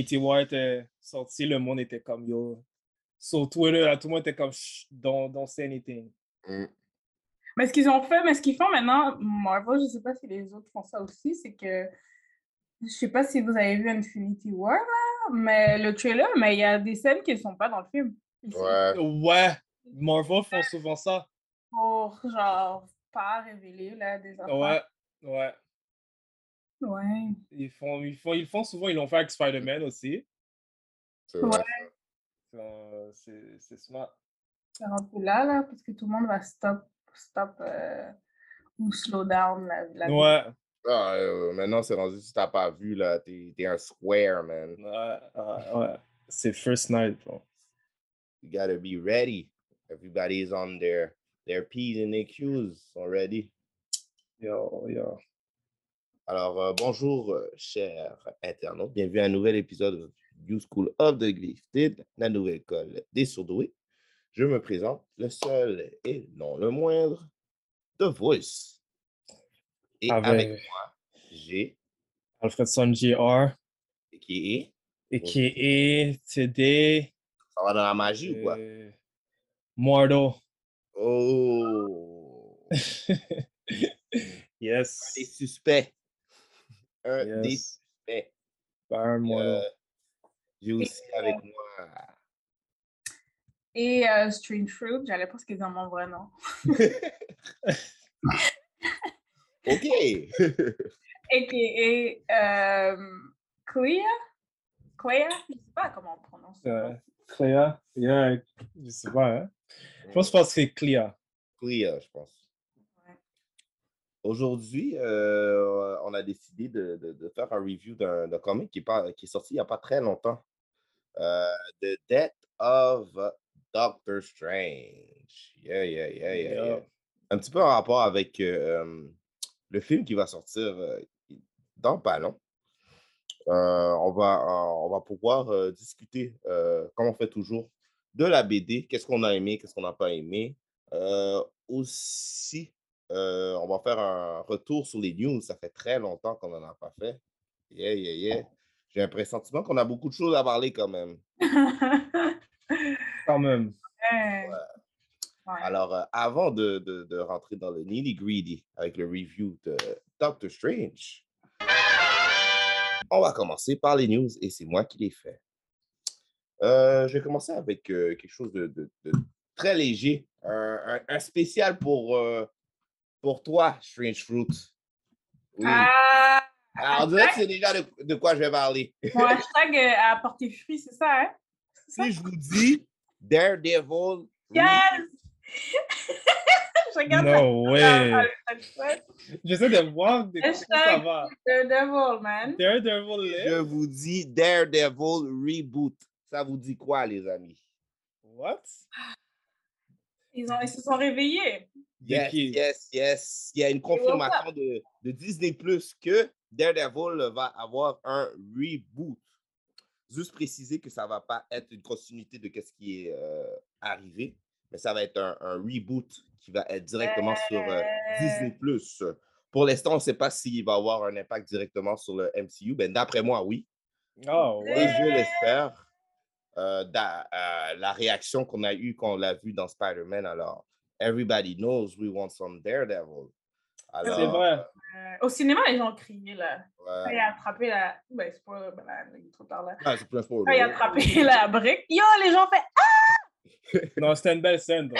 Infinity War était sorti, le monde était comme yo. Sur Twitter, là, tout le monde était comme don't, don't say anything. Mais ce qu'ils ont fait, mais ce qu'ils font maintenant, Marvel, je sais pas si les autres font ça aussi, c'est que je sais pas si vous avez vu Infinity War là, mais le trailer, mais il y a des scènes qui ne sont pas dans le film. Ouais. Ouais, Marvel font souvent ça. Pour genre pas révéler là des affaires. Ouais, ouais. Ouais. Ils font, ils font, ils font souvent, ils l'ont fait avec Spider-Man aussi. Ouais. Euh, C'est c'est smart. C'est rendu là, là, parce que tout le monde va stop, stop euh, ou slow down la, la Ouais, Ah, euh, maintenant, c'est rendu, si t'as pas vu, là, t'es t'es un square, man. ouais, ouais, ouais. C'est First Night, bro. You gotta be ready. Everybody's on their, their P's and their Q's already. Yo, yo. Alors, euh, bonjour, euh, chers internautes. Bienvenue à un nouvel épisode du New School of the Gifted, la nouvelle école des surdoués. Je me présente, le seul et non le moindre, The Voice. Et avec, Avec moi, j'ai, Alfredson Jr., qui est, a.k.a. Today, ça va dans la magie ou quoi? euh, Mordo. Oh! yes. Des suspects. Un des Yes. suspects. Baron Mordo. Euh, j'ai aussi avec moi Et euh, Strange Fruit, j'allais pas ce qu'ils ont mon vrai nom. OK. A.K.A. euh, Clea? Clea? Je sais pas comment on prononce. Euh, nom. Clea. Yeah, je sais pas, hein. Je pense pas que c'est Clea. Clea, je pense. Aujourd'hui, euh, on a décidé de, de- de faire un review d'un comic qui est, pas, qui est sorti il n'y a pas très longtemps. Euh, The Death of Doctor Strange. Yeah, yeah, yeah, yeah, yeah. Un petit peu en rapport avec euh, le film qui va sortir dans pas long. On, va, on va pouvoir discuter, comme on fait toujours, de la BD, qu'est-ce qu'on a aimé, qu'est-ce qu'on n'a pas aimé. Aussi, euh, on va faire un retour sur les news. Ça fait très longtemps qu'on n'en a pas fait. Yeah, yeah, yeah. J'ai un pressentiment qu'on a beaucoup de choses à parler quand même. Quand même. Ouais. Ouais. Alors, euh, avant de, de- de rentrer dans le nitty-gritty avec le review de Doctor Strange, on va commencer par les news et c'est moi qui les fais. Euh, je vais commencer avec euh, quelque chose de, de- de très léger, un, un- un spécial pour, euh, pour toi, Strange Fruit. Oui. Ah, Alors, on dirait que c'est déjà de, de quoi je vais parler. mon hashtag euh, à porter fruit, c'est ça, hein? Ça? si je vous dis Daredevil, Yes! je regarde No ça. way. Hashtag J'essaie de voir de quoi ça va. The Devil, man. Daredevil je vous dis Daredevil Reboot. Ça vous dit quoi, les amis? What? Ils, ont, ils se sont réveillés. Yes, qui? yes, yes. Il y a une confirmation de, de Disney Plus que Daredevil va avoir un reboot. Juste préciser que ça va pas être une continuité de ce qui est euh, arrivé, mais ça va être un, un reboot qui va être directement sur euh, Disney Plus. Pour l'instant, on ne sait pas s'il va avoir un impact directement sur le MCU. Ben, D'après moi, oui. Oh, Et ouais. je l'espère. euh, la réaction qu'on a eue quand on l'a vu dans Spider-Man, alors, everybody knows we want some Daredevil. Alors, C'est vrai. Euh, au cinéma, les gens criaient, là. Quand ouais. il a attrapé la... Ben, spoiler, ben, là, il est trop tard, là. Ah, c'est plein spoiler. Quand il a attrapé la brique, yo, les gens fait... Non, c'était une belle scène. donc.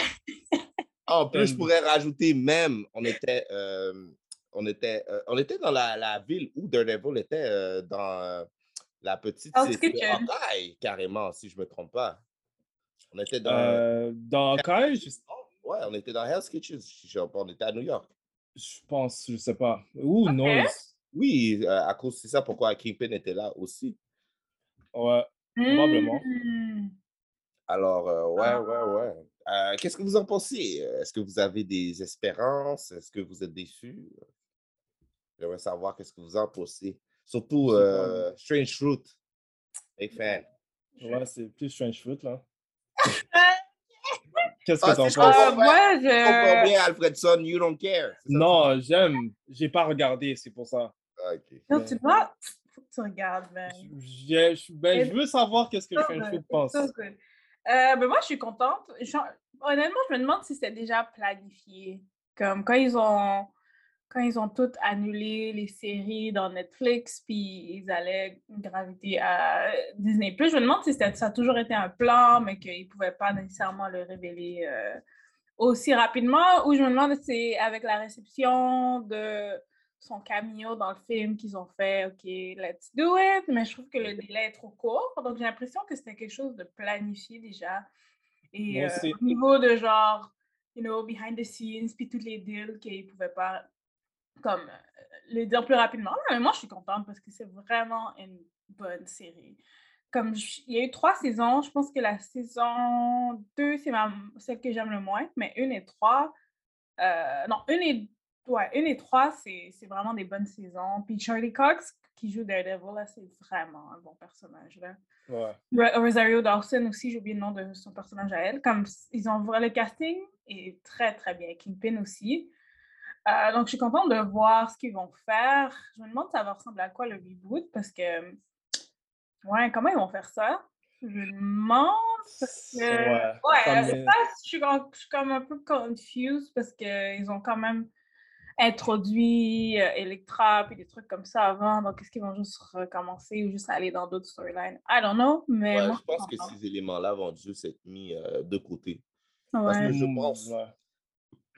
En plus, je pourrais rajouter même, on était, euh, on était, euh, on était dans la, la ville où Daredevil était euh, dans euh, la petite. Hawkeye, carrément, si je ne me trompe pas. On était dans. Euh, dans Hawkeye, je, Ouais, on était dans Hell's Kitchen. On était à New York. je pense, je sais pas. Ou Ok. non. Oui, euh, à cause c'est ça pourquoi Kingpin était là aussi. Ouais, probablement. Hmm. Alors, euh, ouais, Ah. ouais, ouais. Euh, Qu'est-ce que vous en pensez? Est-ce que vous avez des espérances? Est-ce que vous êtes déçus? J'aimerais savoir qu'est-ce que vous en pensez. Surtout euh, Strange Fruit. Big fan. Ouais, c'est plus Strange Fruit, là. Qu'est-ce Ah, que t'en penses? Euh, moi, Je bien, Alfredson, you don't care. Non, j'aime. J'ai pas regardé, c'est pour ça. Ah, ok. Non, tu dois... Faut que tu regardes, man. Je- ben, je veux savoir qu'est-ce que good, pense. so. Euh, ben moi, je suis contente. Honnêtement, je me demande si c'était déjà planifié. Comme quand ils ont quand ils ont toutes annulé les séries dans Netflix, puis ils allaient graviter à Disney+. Je me demande si ça a toujours été un plan, mais qu'ils ne pouvaient pas nécessairement le révéler euh, aussi rapidement. Ou je me demande si c'est avec la réception de son cameo dans le film qu'ils ont fait, OK, let's do it. Mais je trouve que le délai est trop court. Donc, j'ai l'impression que c'était quelque chose de planifié déjà. Et euh, au niveau de genre, you know, behind the scenes, puis tous les deals qu'ils ne pouvaient pas comme euh, le dire plus rapidement. Mais moi, je suis contente parce que c'est vraiment une bonne série. Comme je- il y a eu trois saisons, je pense que la saison 2, c'est celle que j'aime le moins, mais une et trois, euh, non, une et, ouais, une et trois, c'est vraiment des bonnes saisons. Puis Charlie Cox, qui joue Daredevil, là, c'est vraiment un bon personnage. Là. Ouais. Ro- Rosario Dawson aussi, j'ai oublié le nom de son personnage à elle. Comme ils ont le casting est très très bien. Kingpin aussi. Euh, donc je suis contente de voir ce qu'ils vont faire. Je me demande ça va ressembler à quoi le reboot parce que ouais, comment ils vont faire ça? Je me demande parce que Ouais, ouais, ça, je suis, comme- je suis comme un peu confused parce qu'ils ont quand même introduit euh, Electra puis des trucs comme ça avant. Donc, est-ce qu'ils vont juste recommencer ou juste aller dans d'autres storylines? I don't know, mais Ouais, moi, je pense que ces éléments-là vont juste être mis euh, de côté. Parce Ouais. que je Mm, pense, ouais.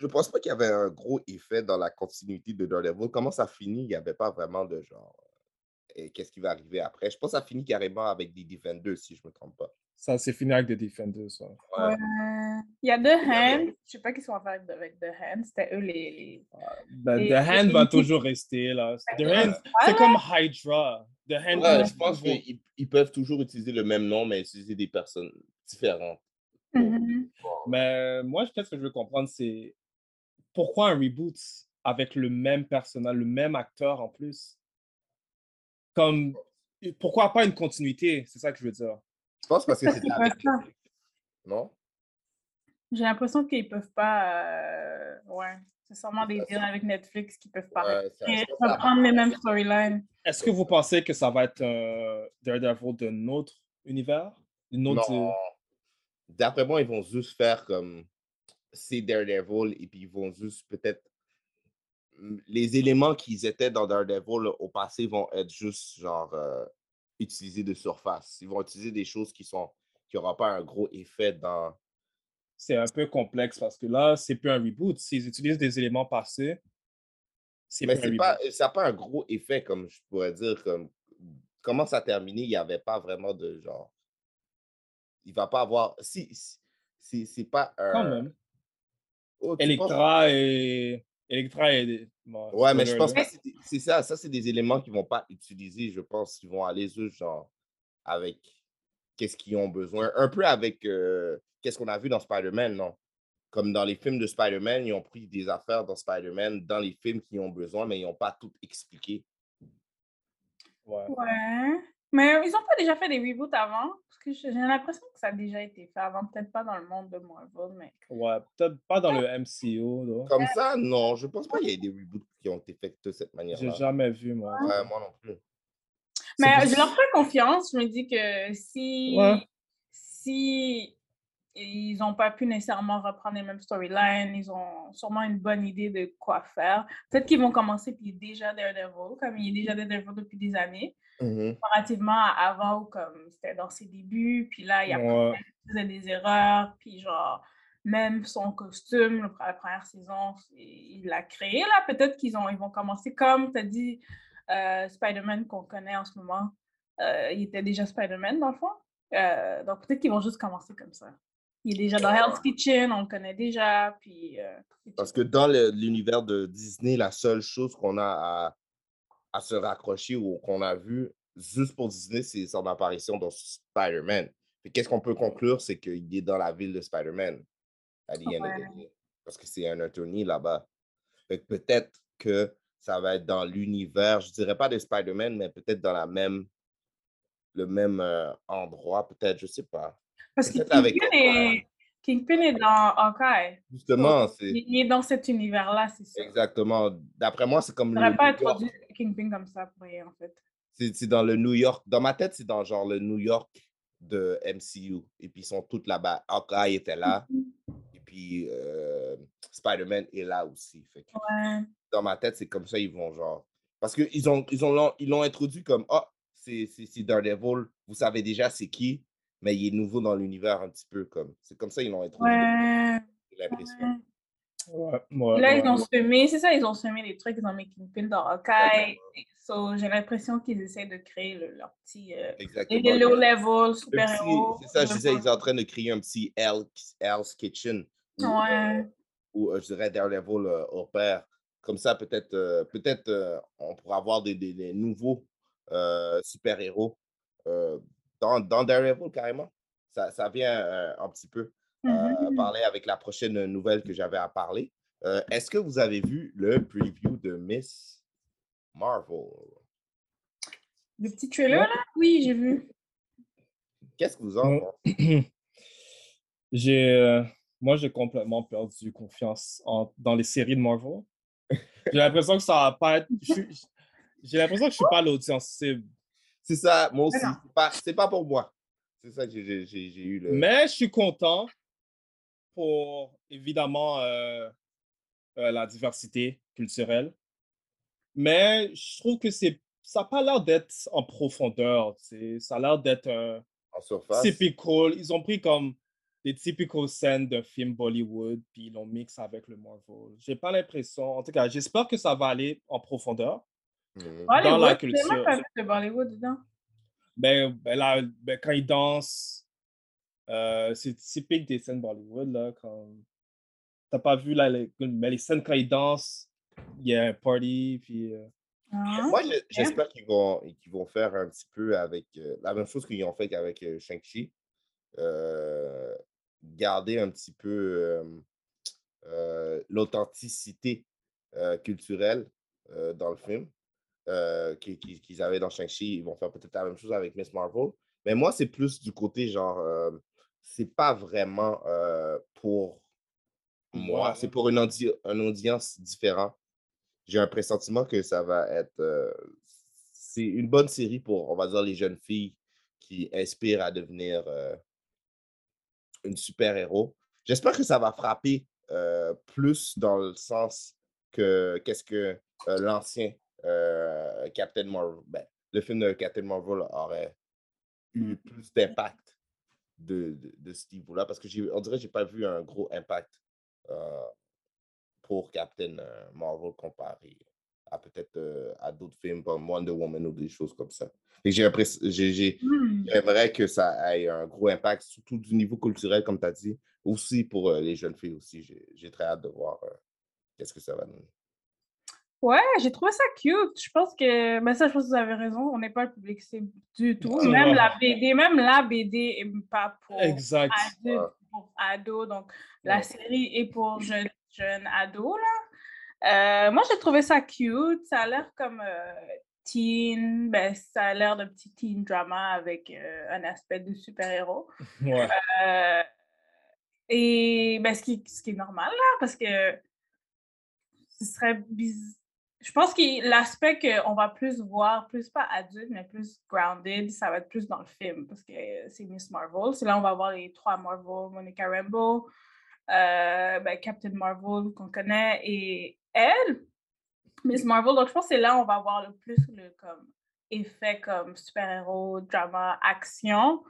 Je pense pas qu'il y avait un gros effet dans la continuité de Daredevil. Comment ça finit, il n'y avait pas vraiment de genre. Et qu'est-ce qui va arriver après? Je pense que ça finit carrément avec des Defenders, si je me trompe pas. Ça, c'est fini avec The Defenders. ouais. Il y a The Hand. Je sais pas qui sont en faire avec, The Hand. C'était eux les. les... Ben, The Hand va toujours rester là. The Ouais. Hand, c'est comme Hydra. The Hand, Ouais, je pense qu'ils ils peuvent toujours utiliser le même nom, mais utiliser des personnes différentes. Mhm. Mais moi, peut-être ce que je veux comprendre, c'est pourquoi un reboot avec le même personnage, le même acteur en plus? Comme, pourquoi pas une continuité? C'est ça que je veux dire. Je pense parce que c'est non? J'ai l'impression qu'ils peuvent pas. euh, Ouais. C'est sûrement des deals avec Netflix qui peuvent pas Ouais, reprendre les mêmes storylines. Est-ce que vous pensez que ça va être un Daredevil d'un autre univers? Une autre... Non. D'après moi, ils vont juste faire comme c'est Daredevil et puis ils vont juste peut-être les éléments qu'ils étaient dans Daredevil au passé vont être juste genre euh, utilisés de surface. Ils vont utiliser des choses qui sont qui n'auront pas un gros effet dans. C'est un peu complexe parce que là, c'est plus un reboot. S'ils utilisent des éléments passés, c'est Mais plus un c'est pas, ça n'a pas un gros effet, comme je pourrais dire, comme comment ça a terminé, il n'y avait pas vraiment de genre. Il va pas avoir. Si, si- si c'est pas un. Quand même. Oh, Electra et... Electra et... bon, Ouais, mais je pense que c'est ça. Ça, c'est des éléments qu'ils vont pas utiliser. Je pense qu'ils vont aller juste genre avec qu'est-ce qu'ils ont besoin. Un peu avec euh, qu'est-ce qu'on a vu dans Spider-Man, non? Comme dans les films de Spider-Man, ils ont pris des affaires dans Spider-Man, dans les films qu'ils ont besoin, mais ils n'ont pas tout expliqué. Ouais. Ouais. Mais ils ont pas déjà fait des reboots avant? Parce que j'ai j'ai l'impression que ça a déjà été fait avant. Peut-être pas dans le monde de Marvel, mais. Ouais, peut-être pas dans le MCU, là. Comme ça, non, je pense pas qu'il y ait des reboots qui ont été faits de cette J'ai manière-là. jamais vu, moi. Ouais, moi non plus. Mais je leur fais confiance. Je me dis que si, Ouais. si ils n'ont pas pu nécessairement reprendre les mêmes storylines, ils ont sûrement une bonne idée de quoi faire. Peut-être qu'ils vont commencer puis déjà Daredevil, comme il est déjà Daredevil depuis des années, Mhm. comparativement à avant où comme c'était dans ses débuts, puis là, il y a Ouais. faisait des erreurs, puis genre, même son costume, la première saison, il l'a créé, là. Peut-être qu'ils ont, ils vont commencer comme tu as dit, euh, Spider-Man qu'on connaît en ce moment. euh, il était déjà Spider-Man, dans le fond. Euh, donc, peut-être qu'ils vont juste commencer comme ça. Il est déjà dans Hell's Kitchen, on le connaît déjà, puis... euh, Parce que dans l'univers de Disney, la seule chose qu'on a à, à se raccrocher ou qu'on a vu juste pour Disney, c'est son apparition dans Spider-Man. Qu'est-ce qu'on peut conclure, c'est qu'il est dans la ville de Spider-Man. à the end of the Ouais. day, Parce que c'est un attorney là-bas. Peut-être que ça va être dans l'univers, je dirais pas de Spider-Man, mais peut-être dans la même, le même euh, endroit, peut-être, je sais pas. Parce que avec Kingpin est, Kingpin est dans Hawkeye. Justement, c'est il, est dans cet univers-là, c'est ça. exactement. D'après moi, c'est comme On le pas introduit Comme ça pour rien, en fait. C'est dans le New York. Dans ma tête, c'est dans genre le New York de MCU. Et puis ils sont tous là-bas. Hawkeye était là. Et puis euh, Spider-Man est là aussi. Fait que Ouais. dans ma tête, c'est comme ça ils vont genre. Parce qu'ils ont ils ont l'ont- ils l'ont introduit comme Ah, c'est c'est c'est Daredevil. Vous savez déjà c'est qui, mais il est nouveau dans l'univers un petit peu comme. C'est comme ça ils l'ont introduit. Ouais. J'ai l'impression. ouais. Ouais, Puis ouais, là, ouais. ils ont semé, c'est ça, ils ont semé des trucs, ils ont mis Kingpin dans Hawkeye. So, j'ai l'impression qu'ils essaient de créer le- leur petit. euh, Exactement. les low level Le super-héros. petit- C'est ça, je disais, ils sont en train de créer un petit Hell- Hell's Kitchen. où, Ouais. ou euh, je dirais Daredevil euh, opère. Comme ça, peut-être euh, peut-être euh, on pourra avoir des, des- des nouveaux euh, super-héros euh, dans, dans Daredevil carrément. Ça, ça vient euh, un petit peu euh, Mhm. parler avec la prochaine nouvelle que j'avais à parler. Euh, Est-ce que vous avez vu le preview de Miss Marvel? Le petit trailer, là? Oui, j'ai vu. Qu'est-ce que vous en pensez? J'ai, euh, moi, j'ai complètement perdu confiance en, dans les séries de Marvel. J'ai l'impression que ça va pas être. J'ai l'impression que je suis pas l'audience cible. C'est ça, moi aussi. non. C'est pas, c'est pas pour moi. C'est ça que j'ai- j'ai j'ai- j'ai eu le. Mais je suis content pour, évidemment, euh, euh, la diversité culturelle. Mais je trouve que c'est, ça n'a pas l'air d'être en profondeur. Ça a l'air d'être un en surface. typical. Ils ont pris comme des typical scènes d'un film Bollywood, puis ils l'ont mix avec le Marvel. J'ai pas l'impression. En tout cas, j'espère que ça va aller en profondeur. Mhm. Dans la Bollywood, culture. De Bollywood dedans. Ben, ben là, ben, quand ils dansent, Euh, c'est typique des scènes Bollywood, là, quand t'as pas vu, là, les, mais les scènes quand ils dansent, il y a un party, puis... euh, Ah, Moi, j'espère qu'ils vont, qu'ils vont faire un petit peu avec euh, la même chose qu'ils ont fait avec euh, Shang-Chi. euh, garder un petit peu euh, euh, l'authenticité euh, culturelle euh, dans le film euh, qu'ils avaient dans Shang-Chi. Ils vont faire peut-être la même chose avec Miss Marvel. Mais moi, c'est plus du côté genre, euh, c'est pas vraiment euh, pour moi, c'est pour une, audi- une audience différente. J'ai un pressentiment que ça va être. euh, c'est une bonne série pour, on va dire, les jeunes filles qui inspirent à devenir euh, une super-héros. J'espère que ça va frapper plus dans le sens que qu'est-ce que l'ancien Captain Marvel, ben, le film de Captain Marvel aurait eu plus d'impact de, de, de ce niveau-là. Parce que j'ai, on dirait que j'ai pas vu un gros impact euh, pour Captain euh, Marvel comparé à peut-être euh, à d'autres films comme Wonder Woman ou des choses comme ça. Et j'ai Hmm. J'aimerais que ça ait un gros impact, surtout du niveau culturel, comme tu as dit, aussi pour euh, les jeunes filles aussi. J'ai j'ai très hâte de voir qu'est-ce que ça va donner. Ouais, j'ai trouvé ça cute. Je pense que, mais ça, je pense que vous avez raison. On n'est pas le public cible du tout. Ouais. Même la BD, même la BD est pas pour Exact. adultes, pour ados. Donc, la Ouais. série est pour jeunes, jeunes ados, là. Euh, moi, j'ai trouvé ça cute. Ça a l'air comme euh, teen. Ben, ça a l'air de petit teen drama avec euh, un aspect de super-héros. Ouais. Et ben, ce, qui, ce qui est normal, là, parce que ce serait bizarre. Je pense que l'aspect qu'on va plus voir, plus pas adulte, mais plus grounded, ça va être plus dans le film, parce que c'est Miss Marvel. C'est là où on va voir les trois Marvel, Monica Rambeau, euh, ben, Captain Marvel qu'on connaît, et elle, Miss Marvel. Donc, je pense que c'est là où on va voir le plus le comme, effet comme super-héros, drama, action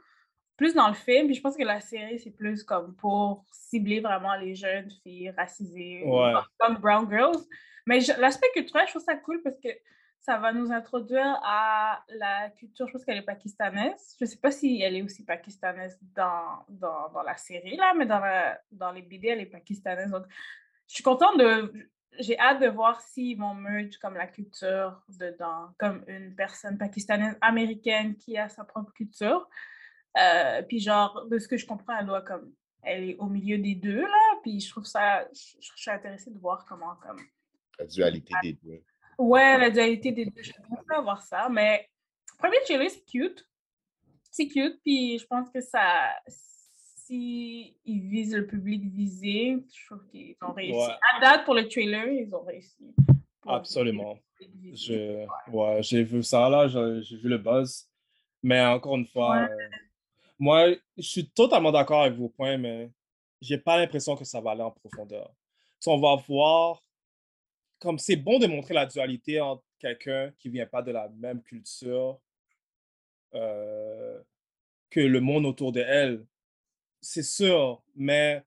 plus dans le film, puis je pense que la série, c'est plus comme pour cibler vraiment les jeunes filles racisées, ou Ouais. comme Brown Girls. Mais l'aspect culturel, je trouve ça cool parce que ça va nous introduire à la culture, je pense qu'elle est pakistanaise. Je sais pas si elle est aussi pakistanaise dans, dans, dans la série, là, mais dans, la, dans les BD, elle est pakistanaise. Donc, je suis contente de... J'ai hâte de voir s'ils vont merge comme la culture dedans, comme une personne pakistanaise américaine qui a sa propre culture. Euh, puis genre, de ce que je comprends, elle doit comme, elle est au milieu des deux, là, puis je trouve ça, je, je suis intéressée de voir comment, comme, La dualité des deux. ouais, la dualité des deux, j'aimerais voir ça, mais premier trailer, c'est cute, c'est cute, puis je pense que ça, si ils visent le public visé, je trouve qu'ils ont réussi. Ouais. À date, pour le trailer, ils ont réussi. Absolument. Je, ouais, j'ai vu ça là, j'ai j'ai vu le buzz. Mais encore une fois, Ouais. euh, moi, je suis totalement d'accord avec vos points, mais j'ai pas l'impression que ça va aller en profondeur. Si on va voir, comme c'est bon de montrer la dualité entre quelqu'un qui vient pas de la même culture euh, que le monde autour de elle, c'est sûr, mais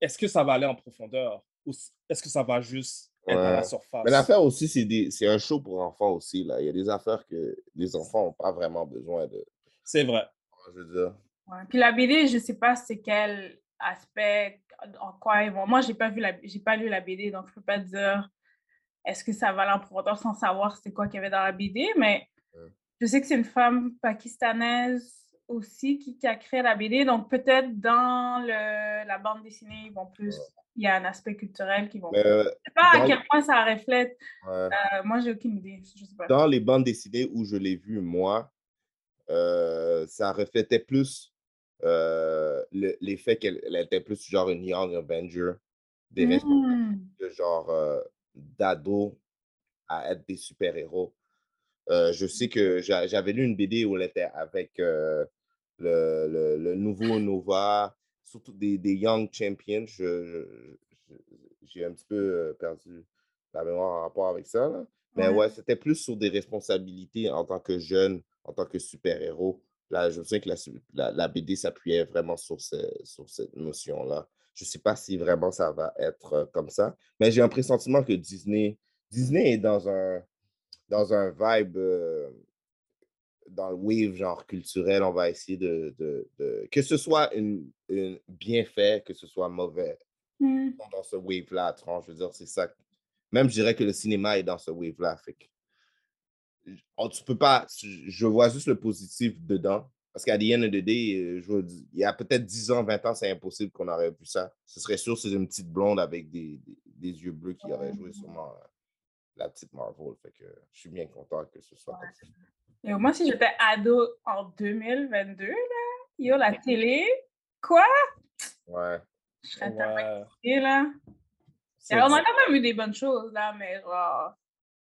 est-ce que ça va aller en profondeur ou est-ce que ça va juste être à la surface? Mais l'affaire aussi, c'est un show pour enfants aussi. Là. Il y a des affaires que les enfants n'ont pas vraiment besoin de. C'est vrai. Je veux dire. Ouais. Puis la BD, je sais pas c'est quel aspect, en quoi ils vont. Moi, j'ai pas vu la, pas lu la BD, donc je peux pas dire est-ce que ça va profondeur sans savoir c'est quoi qu'il y avait dans la BD, mais Ouais. je sais que c'est une femme pakistanaise aussi qui, qui a créé la BD, donc peut-être dans le, la bande dessinée, ils vont plus, il y a un aspect culturel qui vont. Euh, je sais pas à quel point ça reflète. Euh, moi, j'ai aucune idée. Je sais pas. Dans les bandes dessinées où je l'ai vu, moi, euh, ça reflétait plus euh, le- l'effet qu'elle elle était plus genre une Young Avenger, des Hmm. de genre euh, d'ado à être des super-héros. Euh, je sais que j'a- j'avais lu une BD où elle était avec le, le- le nouveau Nova, surtout des, des Young Champions. J'ai un petit peu perdu la mémoire en rapport avec ça. là. Mais Ouais. ouais, c'était plus sur des responsabilités en tant que jeune, en tant que super-héros. Là, je me souviens que la, su- la, la BD s'appuyait vraiment sur, ce- sur cette notion-là. Je ne sais pas si vraiment ça va être euh, comme ça, mais j'ai un pressentiment que Disney, Disney est dans un, dans un vibe euh, dans le wave genre culturel, on va essayer de, de- de- que ce soit une, une- bien fait, que ce soit mauvais Hmm. dans ce wave-là tranche. Je veux dire, c'est ça. Même je dirais que le cinéma est dans ce wave-là. Fait que, oh, tu peux pas. Je vois juste le positif dedans. Parce qu'à the end of the day, euh, je veux dire, il y a peut-être 10 ans, 20 ans, c'est impossible qu'on aurait vu ça. Ce serait sûr, c'est une petite blonde avec des, des- des yeux bleus qui aurait joué sûrement euh, la petite Marvel. Fait que je suis bien content que ce soit comme ça. Et moi, si j'étais ado en 2022, là, yo, la télé, quoi? Ouais. Je serais tellement Ouais. là. Et on a quand même eu des bonnes choses, là, mais genre,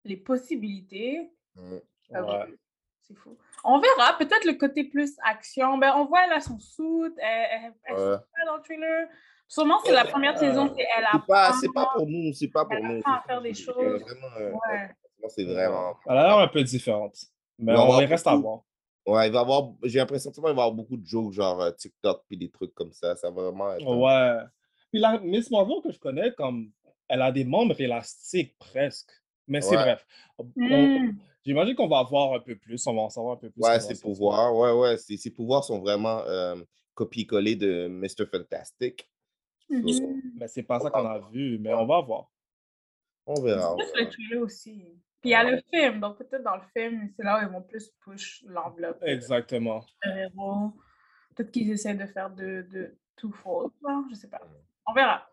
les possibilités. Ah Ouais. oui, c'est fou. On verra, peut-être le côté plus action. Ben, on voit, là, son suit, elle, elle, elle Ouais. dans le trailer. Sûrement, c'est la première saison, c'est elle C'est pas, apprend. c'est pas pour nous, c'est pas pour Elle nous. apprend à c'est faire des c'est choses. Vraiment, euh, Ouais. c'est vraiment. Elle a l'air un peu différente. Mais Il va y on les reste à voir. Ouais, il va avoir, j'ai l'impression qu'il va y avoir beaucoup de jokes, genre euh, TikTok, puis des trucs comme ça. Ça va vraiment être. euh, Ouais. Puis la Miss Marvel que je connais, comme elle a des membres élastiques presque. Mais c'est Ouais. bref. On-. J'imagine qu'on va voir un peu plus, on va en savoir un peu plus. Ouais, ses pouvoirs. Ouais, ouais. Ses, ses pouvoirs sont vraiment euh, copier-coller de Mr. Fantastic. So, Mhm. Mais c'est pas ça qu'on a vu, mais on va voir. on verra. Plus le verra. trailer aussi. Puis il y a le film, donc peut-être dans le film, c'est là où ils vont plus push l'enveloppe. Exactement. Peut-être qu'ils essaient de faire de, de two-fold, là, je sais pas. On verra.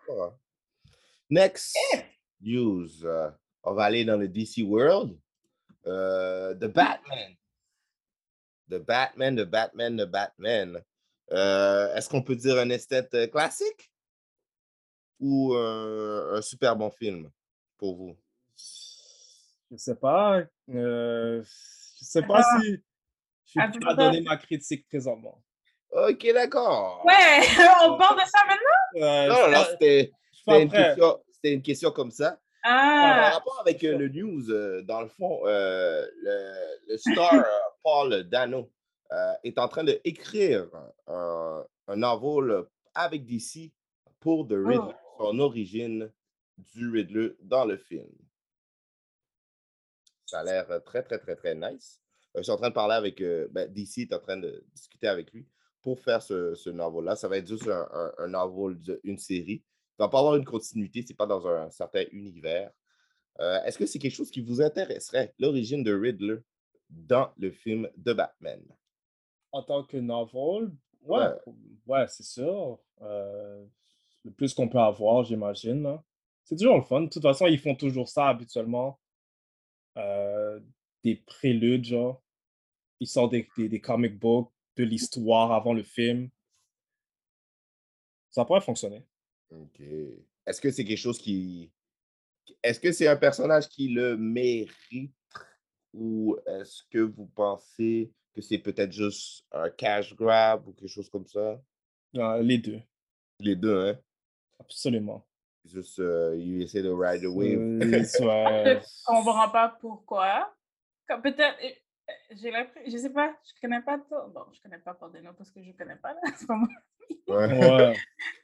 Next news. euh, on va aller dans le DC World. Euh, The Batman. The Batman, The Batman, The Batman. Euh, Est-ce qu'on peut dire un esthète euh, classique? Ou euh, un super bon film pour vous? Je sais pas. euh, je sais pas Ah. si je suis Attends, prêt à donner ma critique présentement. Ok, d'accord. Ouais, on parle de ça maintenant? Euh, Non, non, une, c'était une question comme ça. Ah, rapport avec euh, le news, euh, dans le fond, euh, le, le star Paul Dano est en train d'écrire un, un novel avec DC pour The Riddler, son origine du Riddler dans le film. Ça a l'air très, très, très, très nice. Je suis en train de parler avec ben, DC, est en train de discuter avec lui pour faire ce, ce novel-là. Ça va être juste un, un, un novel, de- une série. Il ne va pas avoir une continuité, c'est pas dans un certain univers. Euh, Est-ce que c'est quelque chose qui vous intéresserait, l'origine de Riddler dans le film de Batman? En tant que novel, ouais, Ouais. ouais, c'est sûr. Euh, le plus qu'on peut avoir, j'imagine. là. C'est toujours le fun. De toute façon, ils font toujours ça habituellement. Euh, des préludes, genre. Ils sortent des, des, des comic books, de l'histoire avant le film. Ça pourrait fonctionner. OK. Est-ce que c'est quelque chose qui. Est-ce que c'est un personnage qui le mérite? Ou est-ce que vous pensez que c'est peut-être juste un cash grab ou quelque chose comme ça? Euh, les deux, Les deux, hein? absolument. Juste, euh, il essaie de ride the wave. Euh, soit- je comprends pas pourquoi? Peut-être, euh, euh, j'ai je sais pas, je connais pas tout. Bon, je connais pas Pandeno parce que je connais pas, là, c'est pas moi. Ouais. Ouais.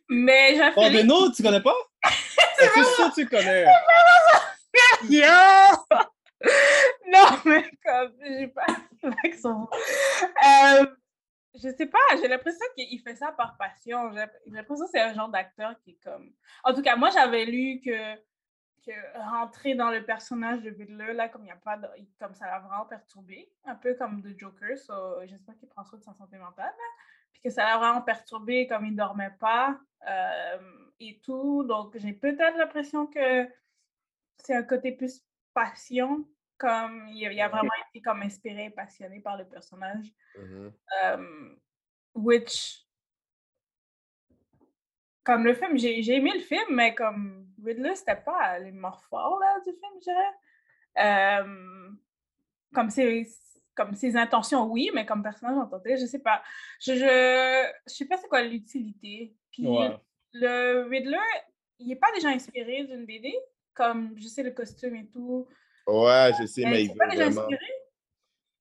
Mais j'ai Oh, mais non, tu connais pas? C'est sûr que tu connais. Yo! non, mais comme, j'ai pas l'accent. Euh, je sais pas, j'ai l'impression qu'il fait ça par passion. J'ai l'impression que c'est un genre d'acteur qui est comme. En tout cas, moi, j'avais lu que, que rentrer dans le personnage de Riddler, là, comme y a pas de... comme ça l'a vraiment perturbé, un peu comme The Joker. So, J'espère qu'il prend soin de sa santé mentale. Puis que ça l'a vraiment perturbé, comme il dormait pas euh, et tout. Donc, j'ai peut-être l'impression que c'est un côté plus passion, comme il, a- il a vraiment été comme inspiré et passionné par le personnage. Mhm. Um, which, comme le film, j'ai j'ai aimé le film, mais comme Riddler, c'était pas les morts forts là, du film, je dirais. Um, comme, ses, comme ses intentions, oui, mais comme personnage en tant que tel, je sais pas. Je, je, je sais pas c'est quoi l'utilité. Puis Ouais. le Riddler, il est pas déjà inspiré d'une BD, comme je sais le costume et tout. Ouais, je sais, mais mais ils c'est pas veulent déjà vraiment, inspiré?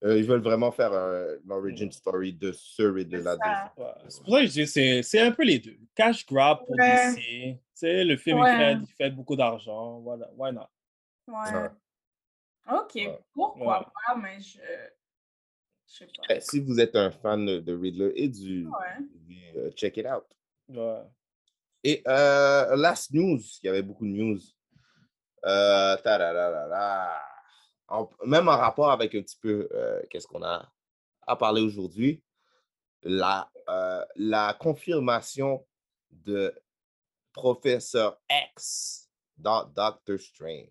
euh, ils veulent vraiment faire un- l'origin story de ce Riddler-là. ça. Ouais, C'est pour ça que je dis c'est c'est un peu les deux. Cash grab pour Ouais. DC. Tu sais, le film, Ouais. il, fait, il fait beaucoup d'argent. Voilà, why not? Ouais. Ouais. Ok, Ouais. pourquoi Ouais. pas, mais je. Je sais pas. Si vous êtes un fan de Riddler et du, Ouais. du, euh, check it out. Ouais. Et euh, last news, il y avait beaucoup de news. Euh. En- même en rapport avec un petit peu euh, qu'est-ce qu'on a à parler aujourd'hui, la, la confirmation de Professeur X dans Doctor Strange.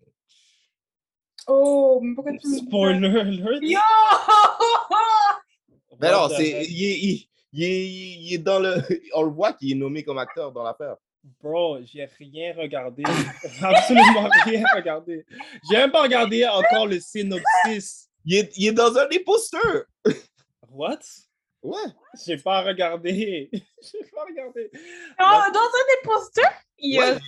Oh, mais pourquoi tu? Spoiler alert. Yo! Mais non, c'est, il, est, il- il est- il est dans le. On le voit qu'il est nommé comme acteur dans l'affaire. Bro, j'ai rien regardé. Absolument rien regardé. J'ai même pas regardé encore le synopsis. Il est, il est dans un des posters. What? Ouais. J'ai pas regardé. J'ai pas regardé. Dans un des posters, il y a Ouais,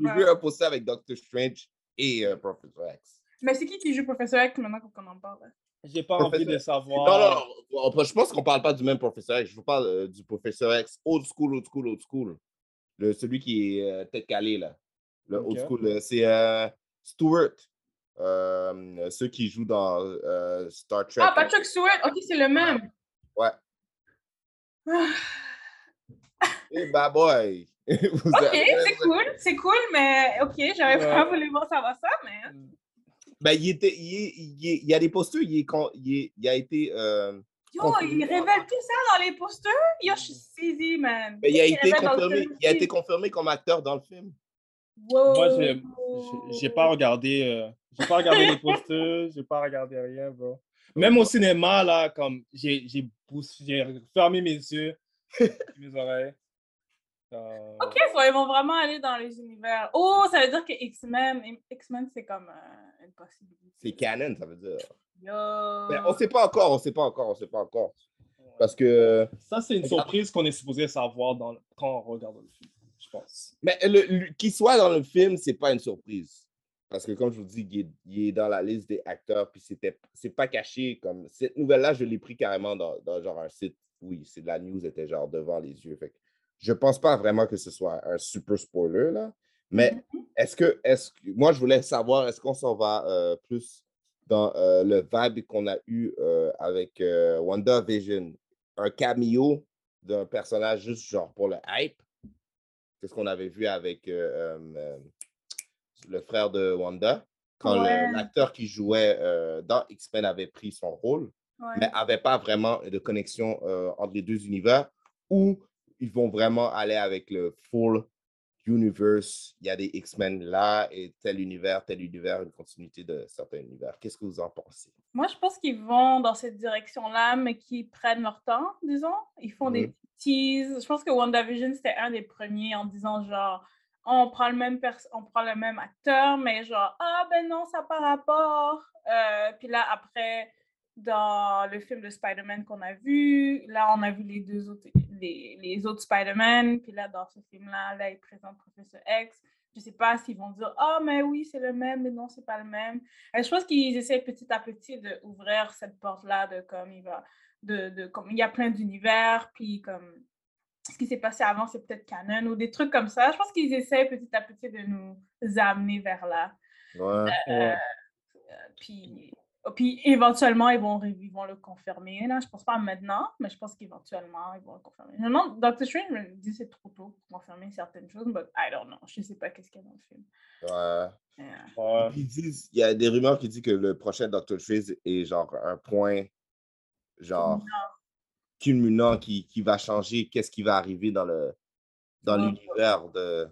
J'ai vu un poster avec Doctor Strange et euh, Professor X. Mais c'est qui qui joue Professeur X maintenant qu'on en parle? J'ai pas envie de savoir. Non, non, non. on- Je pense qu'on parle pas du même Professeur X. Je vous parle euh, du Professeur X old school, old school, old school. Le, celui qui est euh, tête calée, là. Le old school. euh, C'est euh, Stewart. Euh, ceux qui jouent dans euh, Star Trek. Ah, Patrick Stewart, ok, c'est le même. Ouais. Bah boy. Ok, c'est cool, c'est cool, mais ok, j'aurais Ouais. pas voulu voir savoir ça, mais. Ben, il, était, il, est- il, est- il y a des posters, il, est, con- il, est- il a été. euh, Yo, Confirmé. il révèle tout ça dans les posters. Yo, je suis saisie, man. ben, il a été confirmé, il a été confirmé comme acteur dans le film. Wow. Moi, j'ai- pas regardé. euh, j'ai pas regardé les posters. J'ai pas regardé rien, bro. Même au cinéma, là, comme j'ai fermé mes yeux, mes oreilles. Euh, Ok, so ils vont vraiment aller dans les univers. Oh, ça veut dire que X-Men, X-Men, c'est comme euh, une possibilité. C'est canon, ça veut dire. Yo. Mais on sait pas encore, on sait pas encore, on sait pas encore. Parce que. Ça, c'est une surprise qu'on est supposé savoir dans le- quand on regarde le film, je pense. Mais le, le- qu'il soit dans le film, c'est pas une surprise. Parce que comme je vous dis, il est, il est dans la liste des acteurs, puis c'était, c'est pas caché. comme Cette nouvelle-là, je l'ai pris carrément dans, dans genre un site. Oui, c'est la news était genre devant les yeux. Fait que je pense pas vraiment que ce soit un super spoiler, là. Mais est-ce que, est-ce que, moi, je voulais savoir, est-ce qu'on s'en va euh, plus dans euh, le vibe qu'on a eu euh, avec euh, WandaVision? Un cameo d'un personnage juste genre pour le hype? C'est ce qu'on avait vu avec le frère de Wanda, quand Ouais. l'acteur qui jouait dans X-Men avait pris son rôle, Ouais. mais n'avait pas vraiment de connexion entre les deux univers, ou ils vont vraiment aller avec le full universe. Il y a des X-Men là, et tel univers, tel univers, une continuité de certains univers. Qu'est-ce que vous en pensez? Moi, je pense qu'ils vont dans cette direction-là, mais qu'ils prennent leur temps, disons. Ils font des Mhm. teases. Je pense que WandaVision, c'était un des premiers en disant genre, on prend le même, on prend le même acteur, mais genre, ah ben non, ça n'a pas rapport. Euh, puis là, après, dans le film de Spider-Man qu'on a vu, là, on a vu les deux autres, les, les autres Spider-Man. Puis là, dans ce film-là, là, ils présentent Professeur X. Je sais pas s'ils vont dire, ah, mais oui, c'est le même, mais non, c'est pas le même. Euh, je pense qu'ils essaient petit à petit d'ouvrir cette porte-là de comme il va, de, de comme il y a plein d'univers, puis comme ce qui s'est passé avant, c'est peut-être canon ou des trucs comme ça. Je pense qu'ils essaient petit à petit de nous amener vers là. Ouais. Euh, euh, puis, puis éventuellement, ils vont, ils vont le confirmer. Là. Je pense pas maintenant, mais je pense qu'éventuellement, ils vont le confirmer. Je me demande, Doctor Strange me dit que c'est trop tôt pour confirmer certaines choses, mais I don't know. Je sais pas qu'est-ce qu'il y a dans le film. Ouais. Yeah. Ouais. Ils disent, il y a des rumeurs qui disent que le prochain Doctor Strange est genre un point, genre, culminant qui, qui va changer qu'est-ce qui va arriver dans le dans Ouais. l'univers de,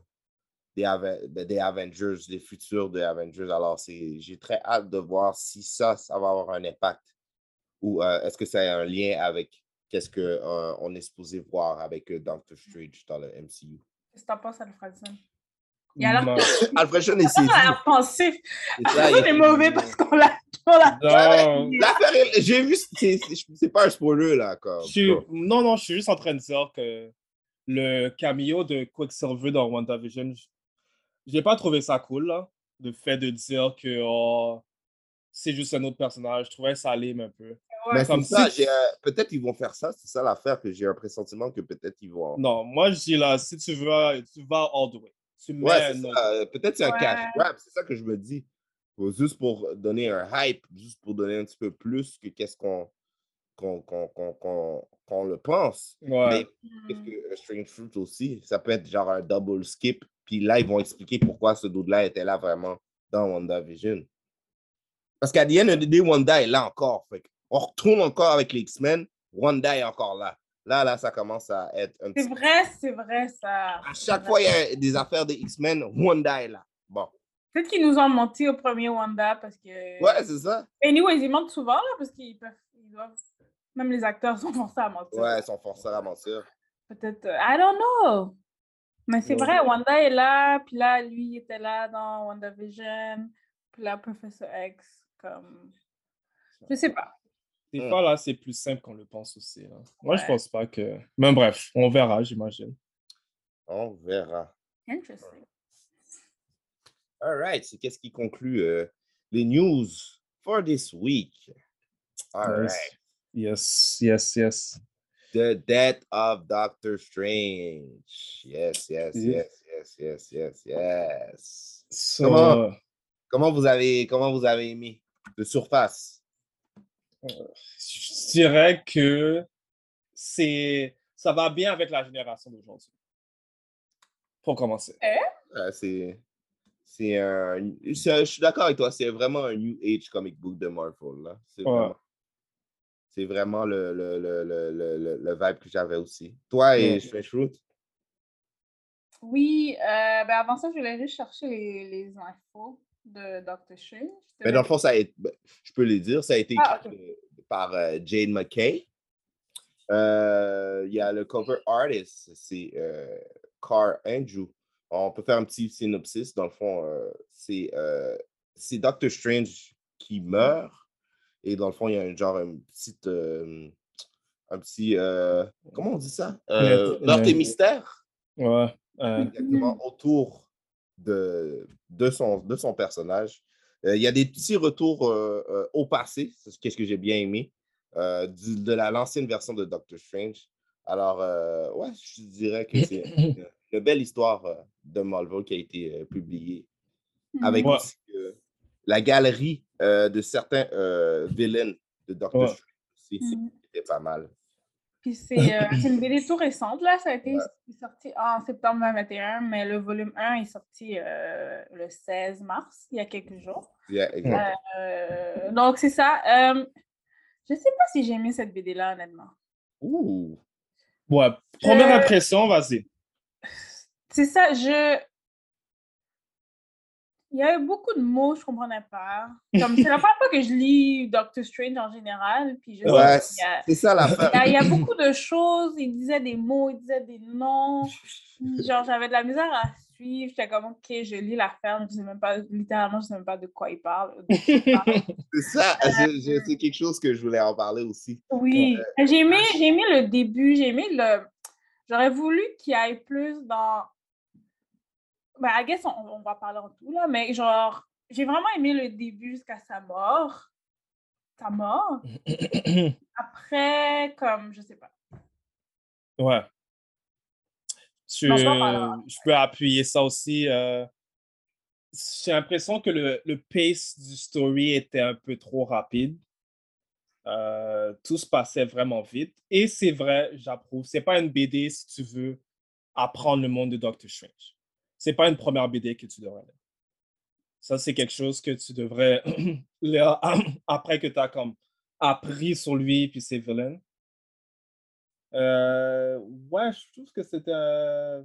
des, Ave- de- des Avengers, des futurs des Avengers. Alors, c'est, j'ai très hâte de voir si ça, ça va avoir un impact ou euh, est-ce que ça a un lien avec qu'est-ce qu'on est supposé voir avec euh, Doctor Strange dans le MCU. Qu'est-ce que t'en penses, Alfredson? Il a l'air Non. Alfred Sean est saisi. il a l'air pensif. Alfredson est mauvais parce qu'on l'a. on l'a- Non. L'affaire est- j'ai vu, c'est, pas un spoiler là. Comme, suis- Non, non, je suis juste en train de dire que le cameo de Quicksilver dans WandaVision, j'ai pas trouvé ça cool, là. Le fait de dire que oh, c'est juste un autre personnage. Je trouvais ça lime un peu. Mais Comme ça, si- j'ai un- peut-être ils vont faire ça, c'est ça l'affaire que j'ai un pressentiment que peut-être ils vont. Non, moi je dis là, si tu veux, tu vas all the way. Tu mets Ouais, un euh, Peut-être c'est un Ouais. cash grab, c'est ça que je me dis. Juste pour donner un hype, juste pour donner un petit peu plus que qu'est-ce qu'on qu'on qu'on- qu'on- qu'on- qu'on le pense. Ouais. Mais qu'est-ce que euh, Strange Fruit aussi, ça peut être genre un double skip. Puis là, ils vont expliquer pourquoi ce dude-là était là vraiment dans WandaVision. Parce qu'à the end of the day, Wanda est là encore. Fait on retourne encore avec les X-Men. Wanda est encore là. Là, là, ça commence à être un C'est vrai, c'est vrai, ça. À chaque fois, il y a des affaires des X-Men, Wanda est là. Bon. Peut-être qu'ils nous ont menti au premier Wanda parce que. Ouais, c'est ça. Anyways, ils mentent souvent, là, parce qu'ils peuvent. Ils doivent... Même les acteurs sont forcés à mentir. Ouais, ils sont forcés à mentir. Peut-être. euh, I don't know. Mais c'est vrai, Wanda est là, puis là, lui, il était là dans WandaVision, puis là, Professor X, comme. Je sais pas. Des fois, là, c'est plus simple qu'on le pense aussi. là. Moi, je Ouais. pense pas que. Mais bref, on verra, j'imagine. On verra. Interesting. All right. C'est qu'est-ce qui conclut euh, les news for this week? All Nice. right. Yes, yes, yes. The death of Doctor Strange. Yes, yes, yes, yes, yes, yes, yes. So, Comment, comment vous avez comment vous avez aimé de surface? je dirais que c'est ça va bien avec la génération d'aujourd'hui. Pour commencer. Euh, c'est c'est un c'est un- je suis d'accord avec toi, c'est vraiment un new age comic book de Marvel là. C'est Ouais. vraiment c'est vraiment le, le, le, le, le, le- le vibe que j'avais aussi. Toi et. Strange Fruit? Oui, euh, ben avant ça, je voulais juste chercher les, les infos de Doctor Strange. Mais dans le fond, ça a été, ben, je peux les dire, ça a été Ah, écrit euh, par euh, Jane McKay. Euh, Il y a le cover artist, c'est euh, Carl Andrew. On peut faire un petit synopsis. Dans le fond, euh, c'est euh, c'est Doctor Strange qui meurt. Et dans le fond, il y a un genre un petit. euh, un petit. euh, comment on dit ça? Euh, Une- meurtre et une- mystère. Ouais. Exactement, autour de, de, son, de son personnage. Euh, il y a des petits retours euh, au passé, c'est ce que j'ai bien aimé, du- de la- l'ancienne version de Doctor Strange. Alors, ouais, je dirais que c'est une, une belle histoire de Marvel qui a été publiée avec Ouais. aussi, la galerie euh, de certains euh, villains de Doctor Ouais. Strange aussi. Mhm. C'était pas mal. Puis c'est euh, c'est une BD tout récente, là. Ça a été sorti en septembre 2021, mais le volume 1 est sorti euh, le 16 mars, il y a quelques jours. Yeah. Euh, donc, c'est ça. Euh, je sais pas si j'ai aimé cette BD-là, honnêtement. Ouh. Ouais. Première Euh, impression, vas-y. C'est ça, je... Il y avait beaucoup de mots que je comprenais pas. Comme, c'est la première fois que je lis Doctor Strange en général, puis je Ouais, c'est ça l'affaire. Il y, a, il y a beaucoup de choses, il disait des mots, il disait des noms. Genre, j'avais de la misère à suivre. J'étais comme, OK, je lis l'affaire, mais je sais même pas, littéralement, je sais même pas de quoi il parle. C'est ça, je- c'est quelque chose que je voulais en parler aussi. Oui, j'ai aimé, j'ai aimé le début, j'ai aimé le... J'aurais voulu qu'il ait plus dans... Ben, I guess, on, on va parler en tout, là, mais genre, j'ai vraiment aimé le début jusqu'à sa mort. Sa mort. Après, comme, je sais pas. Ouais. Tu- Non, je peux appuyer ça aussi. euh, J'ai l'impression que le, le pace du story était un peu trop rapide. Euh, tout se passait vraiment vite. Et c'est vrai, j'approuve. C'est pas une BD si tu veux apprendre le monde de Doctor Strange. C'est pas une première BD que tu devrais lire. Ça, c'est quelque chose que tu devrais lire après que tu as comme appris sur lui puis ses villains. Euh, ouais, je trouve que c'était euh,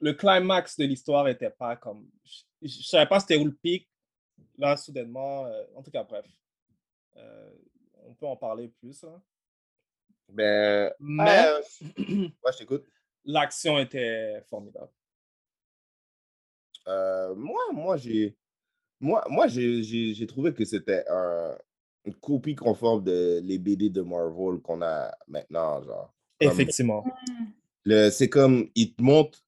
le climax de l'histoire était pas comme je, je savais pas c'était où le pic là soudainement euh, en tout cas bref Euh, on peut en parler plus hein. Ben, mais euh, ouais, je t'écoute. l'action était formidable Euh, moi, moi, j'ai, moi, moi, j'ai, j'ai, j'ai trouvé que c'était un- une copie conforme de les BD de Marvel qu'on a maintenant, genre. Comme effectivement le, c'est comme, il te montre,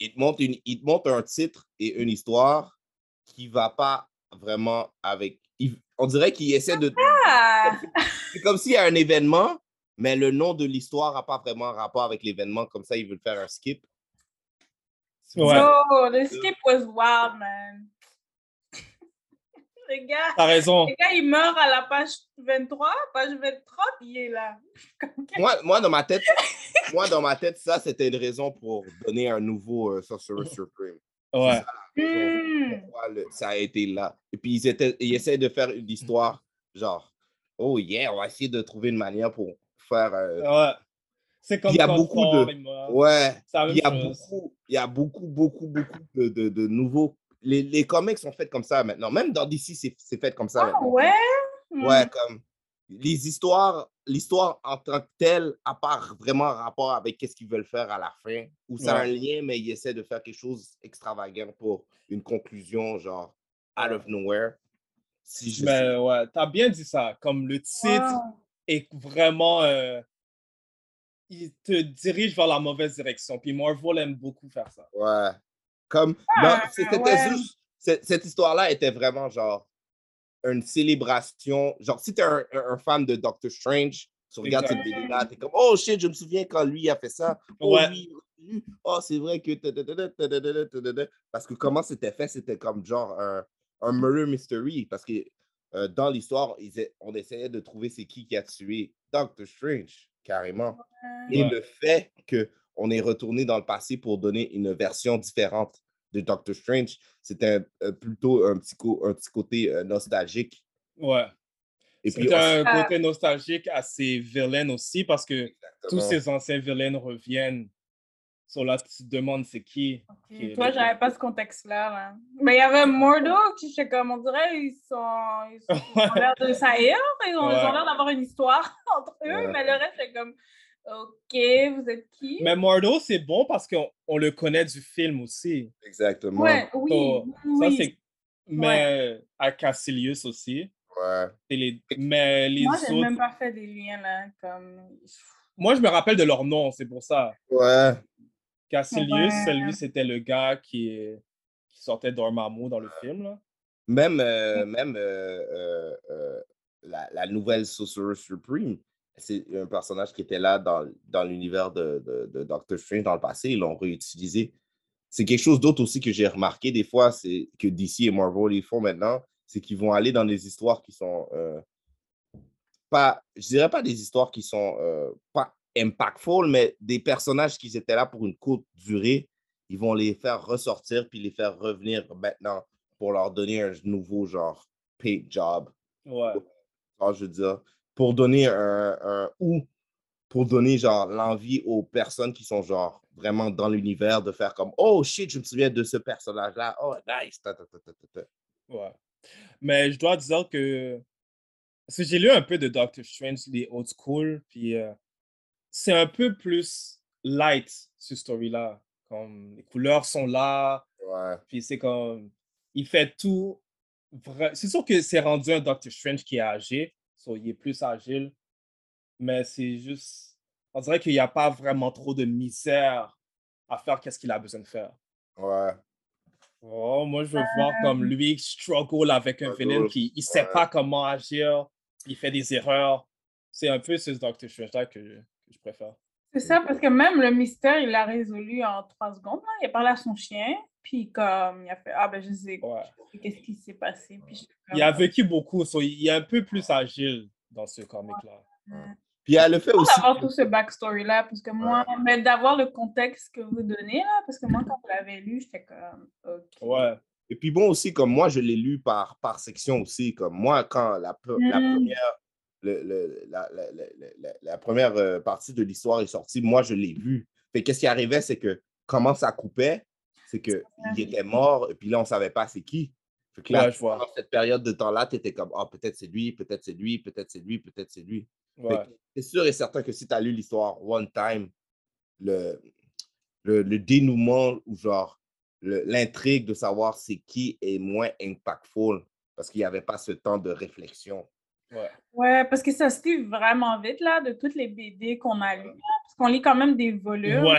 il te montre une, il te montre un titre et une histoire qui va pas vraiment avec, il- on dirait qu'il essaie de, Ah! c'est comme s'il y a un événement, mais le nom de l'histoire n'a pas vraiment rapport avec l'événement, comme ça, il veut faire un skip. Ouais. Oh, the skip was wild, man. Le gars, T'as raison. le gars, il meurt à la page 23, page 30, il est là. Moi, moi, dans ma tête, moi, dans ma tête, ça, c'était une raison pour donner un nouveau euh, Sorcerer Supreme. Ouais. Hmm. Le- ça a été là. Et puis, ils, étaient, ils essaient de faire une histoire, genre, oh yeah, on va essayer de trouver une manière pour faire. euh, Ouais. C'est comme il y a beaucoup de-. Ouais, il y a chose. beaucoup, il y a beaucoup, beaucoup, beaucoup de, de, de nouveaux. Les, les comics sont faits comme ça maintenant. Même dans DC, c'est c'est fait comme ça Ah maintenant. ouais? Hmm. Ouais, comme les histoires, l'histoire en tant que telle, à part vraiment rapport avec qu'est-ce qu'ils veulent faire à la fin, ou ça a un lien, mais ils essaient de faire quelque chose extravagant pour une conclusion, genre out of nowhere. Si je Mais ouais, t'as bien dit ça. Comme le titre Wow. est vraiment. euh, il te dirige vers la mauvaise direction. Puis Marvel aime beaucoup faire ça. Ouais. Comme, Ah, non, c'était ouais. juste, cette, histoire-là était vraiment genre une célébration. Genre, si t'es un, un, un fan de Doctor Strange, tu regardes cette vidéo-là, t'es comme, oh shit, je me souviens quand lui a fait ça. Oh, Ouais. lui, oh, c'est vrai que. Parce que comment c'était fait, c'était comme genre un, un murder mystery. Parce que euh, dans l'histoire, on essayait de trouver c'est qui qui a tué Doctor Strange, carrément. Et le fait qu'on est retourné dans le passé pour donner une version différente de Doctor Strange, c'était un- un- plutôt un petit, co- un petit côté euh, nostalgique. Ouais. Et C'est un Ah. côté nostalgique à ces vilains aussi parce que tous ces anciens vilains reviennent. So là, tu te demandes c'est qui. Ok, qui est Toi, j'avais pas ce contexte-là. là. Mais il y avait Mordo qui, j'étais comme, on dirait, ils sont. Ils, sont- ils ont l'air de s'haïr. Ils ont, ils ont l'air d'avoir une histoire entre eux, Ouais. mais le reste, c'est comme, OK, vous êtes qui? Mais Mordo, c'est bon parce qu'on on le connaît du film aussi. Exactement. Ouais, oui. So, oui. Ça, c'est. Mais à Cassilius aussi. Ouais. Et les... Mais les Moi, j'ai autres. même pas fait des liens, là. Comme... Moi, je me rappelle de leur nom, c'est pour ça. Ouais. Cassilius, Ouais. celui, c'était le gars qui, qui sortait Dormammu dans le film. Là. Même, euh, même euh, euh, euh, la, la nouvelle Sorcerer Supreme, c'est un personnage qui était là dans, dans l'univers de, de, de Doctor Strange dans le passé. Ils l'ont réutilisé. C'est quelque chose d'autre aussi que j'ai remarqué des fois, c'est que DC et Marvel ils font maintenant, c'est qu'ils vont aller dans des histoires qui sont euh, pas, je dirais pas des histoires qui sont euh, pas impactful, mais des personnages qui étaient là pour une courte durée, ils vont les faire ressortir puis les faire revenir maintenant pour leur donner un nouveau genre paid job. Ouais. Je veux dire, pour donner un, un- ou pour donner genre l'envie aux personnes qui sont genre vraiment dans l'univers de faire comme oh shit, je me souviens de ce personnage-là. Oh nice. ta, ta, ta, ta, ta, ta. Ouais. Mais je dois dire que. Parce que j'ai lu un peu de Doctor Strange, les old school, puis euh, c'est un peu plus light, ce story-là. Comme les couleurs sont là, Ouais. puis c'est comme. Il fait tout. C'est sûr que c'est rendu un Doctor Strange qui est âgé, so il est plus agile, mais c'est juste. On dirait qu'il n'y a pas vraiment trop de misère à faire qu'est-ce qu'il a besoin de faire. Ouais. Oh, moi, je veux voir comme lui struggle avec un villain qui ne sait ouais. pas comment agir, il fait des erreurs. C'est un peu ce Doctor Strange-là que, je- préfère. C'est ça, parce que même le mystère, il l'a résolu en trois secondes. là. Il a parlé à son chien, puis comme il a fait Ah, ben je sais, Ouais. qu'est-ce qui s'est passé. Puis Il a vécu beaucoup, so il est un peu plus agile dans ce comic-là. Puis il y a le fait aussi. d'avoir tout ce backstory-là, parce que moi, mais d'avoir le contexte que vous donnez, là, parce que moi, quand je l'avais lu, j'étais comme OK. Ouais. Et puis bon aussi, comme moi, je l'ai lu par, par section aussi. Comme moi, quand la, pre- la Mm. première, le- le- la, la- la- la- la première euh, partie de l'histoire est sortie, moi, je l'ai vu. Fait qu'est-ce qui arrivait, c'est que comment ça coupait, c'est qu'il était mort, et puis là, on ne savait pas c'est qui. Fait que là, Ouais, je vois. cette période de temps-là, tu étais comme, ah, peut-être c'est lui, peut-être c'est lui, peut-être c'est lui, peut-être c'est lui. Ouais. C'est sûr et certain que si tu as lu l'histoire one time, le, le, le dénouement ou genre l'intrigue de savoir c'est qui est moins impactful parce qu'il n'y avait pas ce temps de réflexion. Ouais. Ouais, parce que ça se lit vraiment vite, là, de toutes les BD qu'on a lues, là, parce qu'on lit quand même des volumes. Ouais.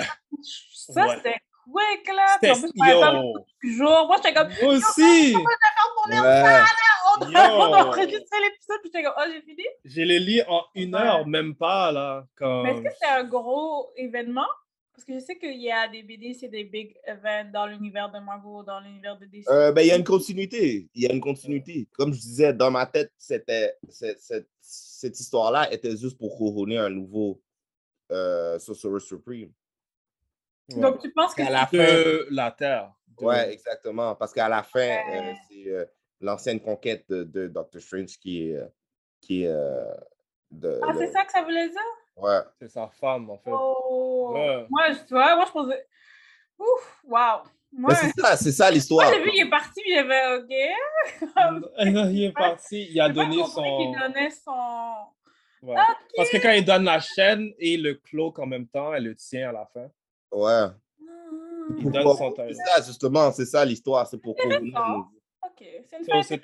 Ça, Ouais. c'était quick, là. Puis en plus, de jours. Moi, j'étais comme, Moi aussi! on Ouais. doit enregistrer l'épisode, puis j'étais comme, oh, j'ai fini? Je l'ai lu en une Ouais. heure, même pas, là. Mais est-ce Comme... que c'était un gros événement? Parce que je sais qu'il y a des BD, c'est des big events dans l'univers de Marvel, dans l'univers de DC. Euh, ben, il y a une continuité. Il y a une continuité. Comme je disais, dans ma tête, c'était cette, cette, cette histoire-là était juste pour couronner un nouveau euh, Sorcerer Supreme. Donc, tu penses que À la fin, De la Terre. de- Ouais, exactement. Parce qu'à la fin, euh, c'est euh, l'ancienne conquête de, de Doctor Strange qui est. euh, qui est euh, de, Ah, le- c'est ça que ça voulait dire? Ouais. C'est sa femme, en fait. Oh! Ouais. Moi, je, tu vois, moi, je pensais... Ouf! Wow! Moi, Mais c'est ça, c'est ça moi l'histoire. j'ai vu qu'il est parti, puis j'avais OK. il est parti, il a pas donné son. qu'il donnait son... Ouais. Parce que quand il donne la chaîne et le cloak en même temps, elle le tient à la fin. Ouais. Il donne son. C'est ça, justement, c'est ça l'histoire. C'est pour. OK, c'est une So.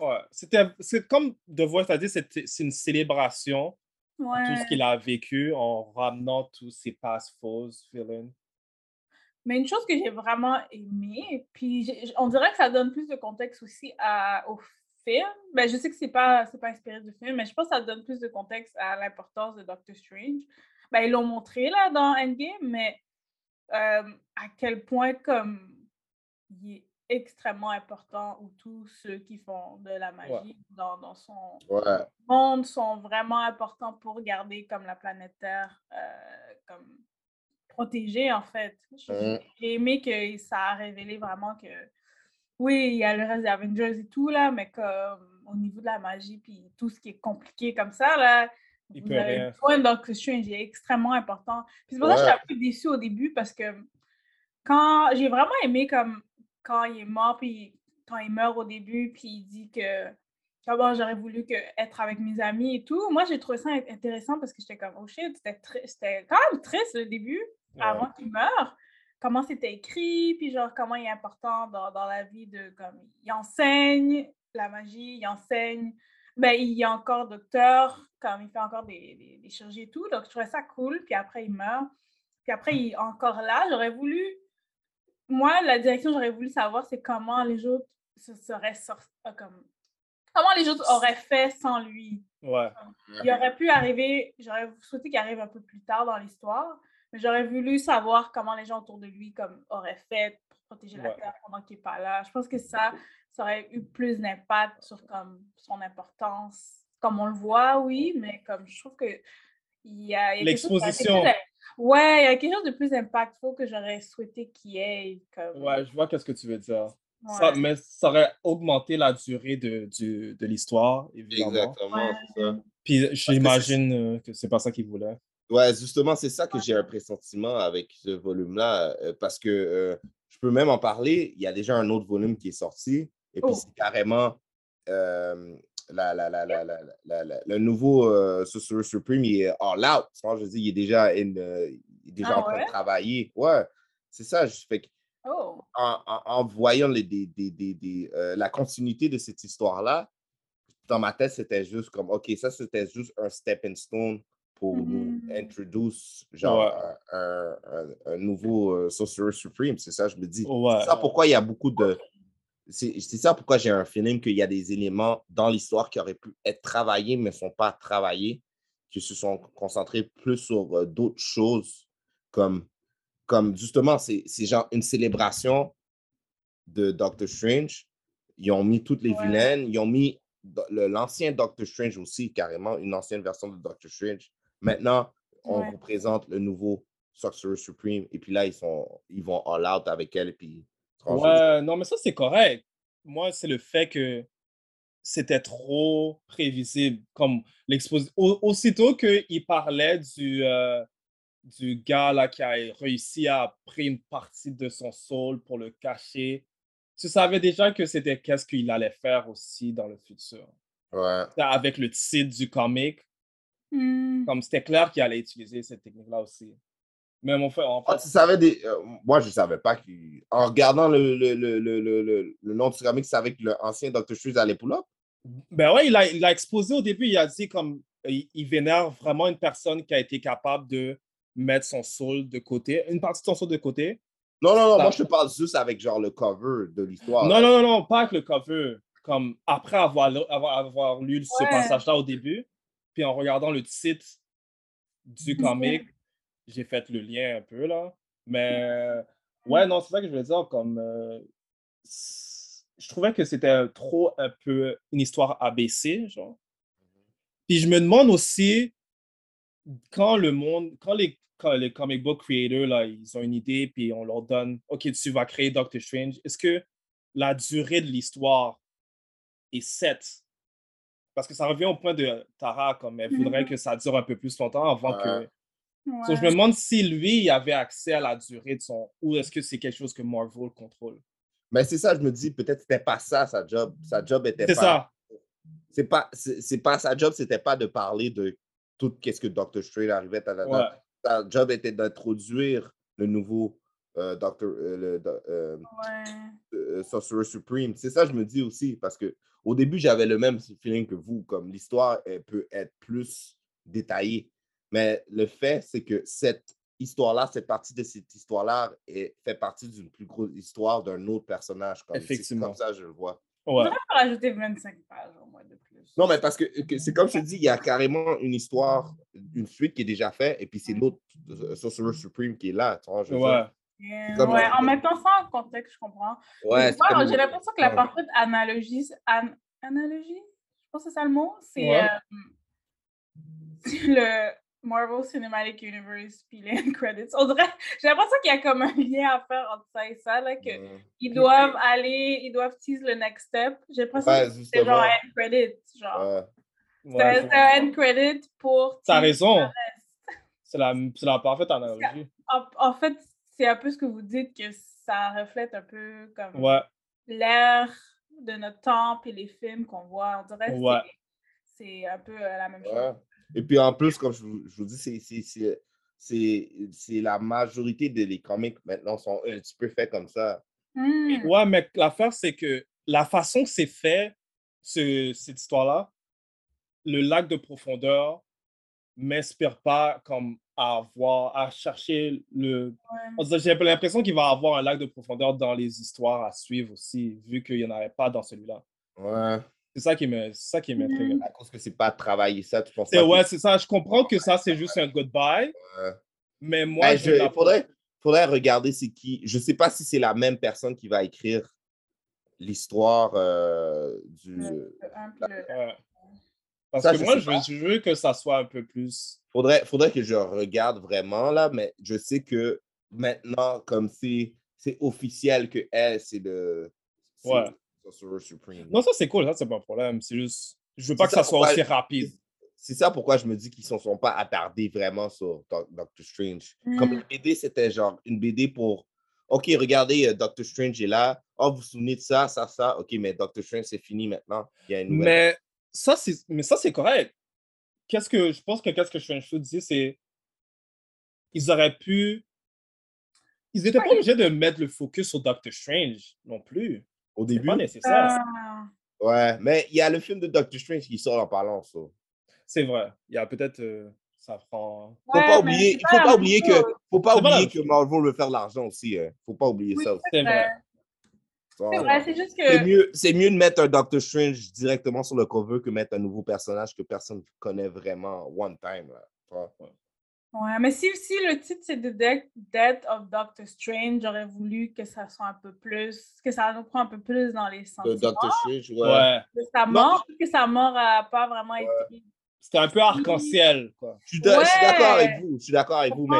Ouais. C'était, c'est comme de voir, c'est-à-dire, c'est, c'est une célébration tout ce qu'il a vécu en ramenant tous ses past fausses villains. Mais une chose que j'ai vraiment aimé, puis on dirait que ça donne plus de contexte aussi à, au film. Ben, je sais que c'est pas, pas inspiré du film, mais je pense que ça donne plus de contexte à l'importance de Doctor Strange. Ben, ils l'ont montré là dans Endgame, mais euh, à quel point comme il est extrêmement important ou tous ceux qui font de la magie dans, dans son Ouais. monde sont vraiment importants pour garder comme la planète Terre euh, comme protégée en fait. Mhm. J'ai aimé que ça a révélé vraiment que oui, il y a le reste des Avengers et tout là, mais comme au niveau de la magie puis tout ce qui est compliqué comme ça là, Il vous peut avez rien. besoin Doctor Strange, est extrêmement important. Puis c'est pour ça que j'étais un peu déçue au début parce que quand j'ai vraiment aimé comme quand il est mort puis quand il meurt au début puis il dit que ah j'aurais voulu que être avec mes amis et tout. Moi, j'ai trouvé ça int- intéressant parce que j'étais comme oh shit, c'était quand même triste le début avant qu'il meure. Comment c'était écrit, puis genre comment il est important dans, dans la vie de comme il enseigne la magie, il enseigne, ben il est encore docteur, comme il fait encore des, des, des chirurgies et tout. Donc je trouvais ça cool, puis après il meurt. Puis après il est encore là. J'aurais voulu moi, la direction, j'aurais voulu savoir, c'est comment les autres se seraient sortis, comme, comment les autres auraient fait sans lui. Ouais. Il aurait pu arriver, j'aurais souhaité qu'il arrive un peu plus tard dans l'histoire, mais j'aurais voulu savoir comment les gens autour de lui comme, auraient fait pour protéger la Ouais. Terre pendant qu'il n'est pas là. Je pense que ça, ça aurait eu plus d'impact sur comme, son importance. Comme on le voit, oui, mais comme je trouve que il y a, a L'exposition. Ouais, il y a quelque chose de plus impactful que j'aurais souhaité qu'il y ait. Comme... Ouais, je vois qu'est-ce que tu veux dire. Ça, mais ça aurait augmenté la durée de, du- de l'histoire, évidemment. Exactement, c'est ça. Puis j'imagine euh, que c'est pas ça qu'il voulait. Ouais, justement, c'est ça que j'ai un pressentiment avec ce volume-là, euh, parce que euh, je peux même en parler. Il y a déjà un autre volume qui est sorti, et puis Oh. c'est carrément euh, la, la, la, la, la, la- la- le nouveau euh, Sorcerer Supreme, il est all out. Je veux dire, il est déjà, in, euh, il est déjà Ah en train ouais? de travailler. Ouais, c'est ça. Je fais que Oh, en, en- en voyant les, des, des- des- des, euh, la continuité de cette histoire-là, dans ma tête, c'était juste comme, OK, ça, c'était juste un stepping stone pour nous Mhm. introduce, genre, Ouais. un, un- un nouveau euh, Sorcerer Supreme. C'est ça, je me dis. Ouais. C'est ça pourquoi il y a beaucoup de. C'est ça pourquoi j'ai un feeling qu'il y a des éléments dans l'histoire qui auraient pu être travaillés, mais ne sont pas travaillés, qui se sont concentrés plus sur euh, d'autres choses, comme, comme justement, c'est genre une célébration de Doctor Strange. Ils ont mis toutes les Ouais. vilaines, ils ont mis l'ancien Doctor Strange aussi, carrément, une ancienne version de Doctor Strange. Maintenant, on Ouais. vous présente le nouveau Sorcerer Supreme, et puis là, ils, sont, ils vont all out avec elle, et puis. Ouais, non, mais ça, c'est correct. Moi, c'est le fait que c'était trop prévisible. Comme l'exposition. Aussitôt qu'il parlait du, euh, du gars là, qui a réussi à prendre une partie de son soul pour le cacher, tu savais déjà que c'était qu'est-ce qu'il allait faire aussi dans le futur. Ouais. Avec le titre du comic, Hmm. comme c'était clair qu'il allait utiliser cette technique-là aussi. Mais mon frère, en Ah, fait, tu savais des. euh, moi, je ne savais pas. qu'il- En regardant le, le, le, le, le, le- le nom du comic, tu savais que l'ancien Dr. Strange allait pull up. Ben ouais, il a, il a exposé au début, il a dit comme il, il vénère vraiment une personne qui a été capable de mettre son soul de côté, une partie de son soul de côté. Non, non, non, Ça- moi, je te parle juste avec genre le cover de l'histoire. Non, non, non, non, pas avec le cover. Comme après avoir, lu- avoir, avoir lu ce Ouais. passage-là au début, puis en regardant le titre du comic, j'ai fait le lien un peu, là. Mais ouais, non, c'est ça que je voulais dire. Comme, euh, je trouvais que c'était trop un peu une histoire ABC, genre. Puis je me demande aussi, quand le monde, quand les, quand les comic book creators, là, ils ont une idée, puis on leur donne, OK, tu vas créer Doctor Strange, est-ce que la durée de l'histoire est 7? Parce que ça revient au point de Tara, comme elle voudrait Mhm. que ça dure un peu plus longtemps avant que. Ouais. So, je me demande si lui, il avait accès à la durée de son. Ou est-ce que c'est quelque chose que Marvel contrôle? Mais c'est ça, je me dis, peut-être c'était pas ça, sa job. Sa job était C'est pas. ça. C'est pas, c'est c'est pas sa job, c'était pas de parler de tout qu'est-ce que Doctor Strange arrivait. ta, ta, ta. Ouais. Sa job était d'introduire le nouveau euh, Doctor, euh, le, euh, Ouais. euh, Sorcerer Supreme. C'est ça, je me dis aussi, parce que au début, j'avais le même feeling que vous, comme l'histoire elle peut être plus détaillée. Mais le fait, c'est que cette histoire-là, cette partie de cette histoire-là est- fait partie d'une plus grosse histoire d'un autre personnage. Comme, c'est Effectivement. comme ça, je le vois. Ouais. On va rajouter 25 pages au moins de plus. Non, mais parce que, que c'est comme je te dis, il y a carrément une histoire, une suite qui est déjà faite, et puis c'est l'autre euh, Sorcerer Supreme qui est là. Tu vois, je. Ouais. Yeah, comme- ouais, en mettant ça en contexte, je comprends. Ouais, comme- J'ai l'impression que la parfaite analogie, an- analogie, je pense que c'est ça le mot, c'est Ouais. euh, le Marvel Cinematic Universe puis les end credits. On dirait, j'ai l'impression qu'il y a comme un lien à faire entre ça et ça, là, que Ouais. ils doivent aller, ils doivent tease le next step. J'ai l'impression Ouais, que c'est genre un end credit, genre. Ouais. C'est un- end credit pour. T'as raison. le reste. C'est la, c'est la parfaite analogie. En, en fait, c'est un peu ce que vous dites que ça reflète un peu comme l'ère de notre temps et les films qu'on voit. On dirait que c'est- un peu la même chose. Et puis en plus, comme je vous, je vous dis, c'est- c'est- c'est- c'est c'est la majorité des les comics maintenant sont un petit peu faits comme ça. Hmm. Ouais, mais l'affaire, c'est que la façon que c'est fait, ce- cette histoire-là, le lac de profondeur m'inspire pas comme à avoir, à chercher le. Ouais. J'ai l'impression qu'il va y avoir un lac de profondeur dans les histoires à suivre aussi, vu qu'il n'y en avait pas dans celui-là. Ouais. C'est ça qui me- ça qui m'intrigue. À cause que c'est pas travailler ça, tu penses pas que- ouais, c'est ça. Je comprends que ça, c'est juste un goodbye, Ouais. mais moi, Ben, je il faudrait, faudrait regarder c'est qui. Je sais pas si c'est la même personne qui va écrire l'histoire euh, du. Le le-. Parce Ça, que je moi, je veux, pas. je veux que ça soit un peu plus. Faudrait, faudrait que je regarde vraiment là, mais je sais que maintenant, comme c'est c'est officiel que elle, c'est le. Ouais. Sorcerer Supreme. Non, ça, c'est cool, ça, c'est pas un problème. C'est juste. Je veux pas que ça ça soit pourquoi- aussi rapide. C'est ça pourquoi je me dis qu'ils ne se sont pas attardés vraiment sur Doc- Doctor Strange. Comme Hmm. la BD, c'était genre une BD pour OK, regardez, euh, Doctor Strange est là. Oh, vous vous souvenez de ça, ça, ça. OK, mais Doctor Strange, c'est fini maintenant. Il y a une nouvelle. Mais ça, c'est mais ça, c'est correct. Qu'est-ce que je pense que qu'est-ce que Strange Food dit, c'est. Ils auraient pu. Ils n'étaient pas obligés de mettre le focus sur Doctor Strange non plus. Au début? pas nécessaire. Ah. Ouais, mais il y a le film de Doctor Strange qui sort en parlant. ça. C'est vrai. Il y a peut-être. euh, ça prend. Faut pas oublier, faut pas oublier que, faut pas oublier que. Marvel veut faire de l'argent aussi. Hein. Faut pas oublier Oui, ça aussi. C'est vrai. C'est vrai, c'est juste C'est que. mieux, c'est mieux de mettre un Doctor Strange directement sur le cover que mettre un nouveau personnage que personne ne connaît vraiment one time. Là. Ouais, mais si, si le titre c'est The Death, Death of Doctor Strange, j'aurais voulu que ça soit un peu plus, que ça nous prend un peu plus dans les De sentiments. Doctor Strange, ouais. Ouais. Que sa mort, que sa mort n'a pas vraiment été. C'était un peu arc-en-ciel, quoi. Je suis d'accord Ouais. avec vous. Je suis d'accord avec vous, mais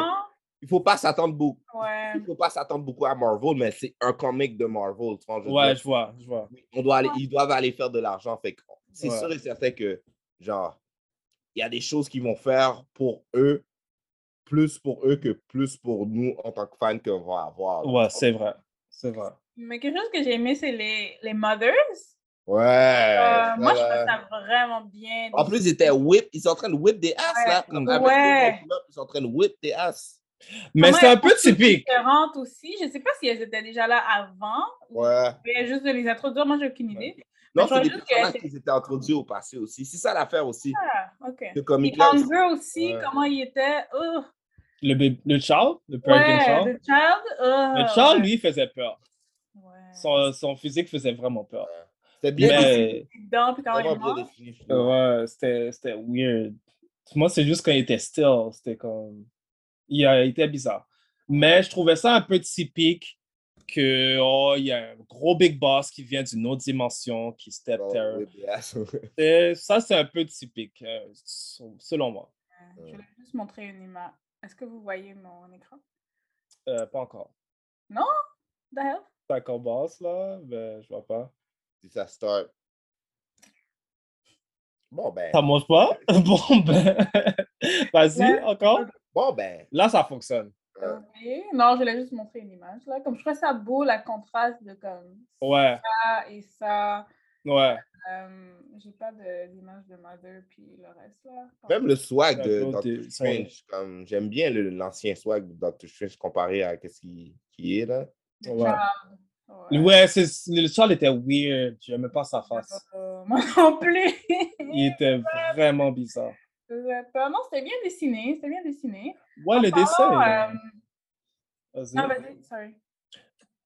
il faut pas s'attendre beaucoup. Ouais. Il faut pas s'attendre beaucoup à Marvel, mais c'est un comic de Marvel. tu vois, je Ouais, dire. je vois, je vois. On doit aller, ils doivent aller faire de l'argent. Fait que c'est Ouais. sûr et certain que, genre, il y a des choses qu'ils vont faire pour eux, plus pour eux que plus pour nous en tant que fans qu'on va avoir. là. Ouais, c'est vrai. C'est vrai. Mais quelque chose que j'ai aimé, c'est les, les Mothers. Ouais. Euh, moi, je ouais. trouve ça vraiment bien. En plus, ils étaient whip, ils sont en train de whip des asses, là. Comme avec Ouais. Ils sont en train de whip des asses. Mais c'est un peu typique. différentes aussi? Je sais pas si elles étaient déjà là avant. Ouais. Mais juste de les introduire, moi, j'ai aucune idée. Non, Mais je c'est des juste personnages qui étaient introduits au passé aussi. C'est ça l'affaire aussi. Ah, ok. Ce Et comic-là. aussi. Andrew aussi, Ouais. comment il était? Oh, Le, bébé- le child, le ouais, Child? The Child? oh, Le child, ouais. lui, faisait peur. Ouais. Son, son physique faisait vraiment peur. C'était bien Mais il ouais, c'était c'était weird. Moi, c'est juste quand il était still, c'était comme. Il a été bizarre. Mais je trouvais ça un peu typique que, oh, il y a un gros big boss qui vient d'une autre dimension, qui step sûr. Et ça, c'est un peu typique, euh, selon moi. Je vais juste montrer une image. Est-ce que vous voyez mon écran? Euh, pas encore. Non? Hell? Ça commence là, mais je vois pas. Si ça start. Bon, ben. Ça mange pas? Bon, ben. Vas-y, Ouais. encore. Bon, ben. Là, ça fonctionne. euh, Oui. Non, je voulais juste montrer une image. Là. Comme je trouvais ça beau, la contraste de comme Ouais, ça et ça. ouais. Euh, J'ai pas d'image de Mother puis le reste là. Même le swag de Doctor Strange, comme j'aime bien le- l'ancien swag de Doctor Strange comparé à ce qui, qui est là. Ouais. Ouais. Ouais, c'est- le sol était weird. J'aimais pas sa face. Euh, moi non plus. Il était vraiment bizarre. Euh, Non, c'était bien dessiné. C'était bien dessiné. Ouais, le dessin. Euh, Vas-y. Ah, vas-y, sorry.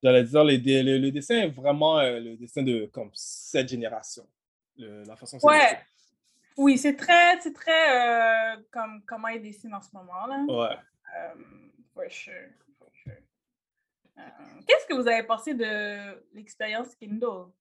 J'allais dire, le, dé- le, le dessin est vraiment euh, le dessin de comme cette génération. Le- la façon Ouais. Oui, c'est très, c'est très euh, comme comment il dessine en ce moment là. Ouais. For sure, for sure. Euh, Qu'est-ce que vous avez pensé de l'expérience Kindle?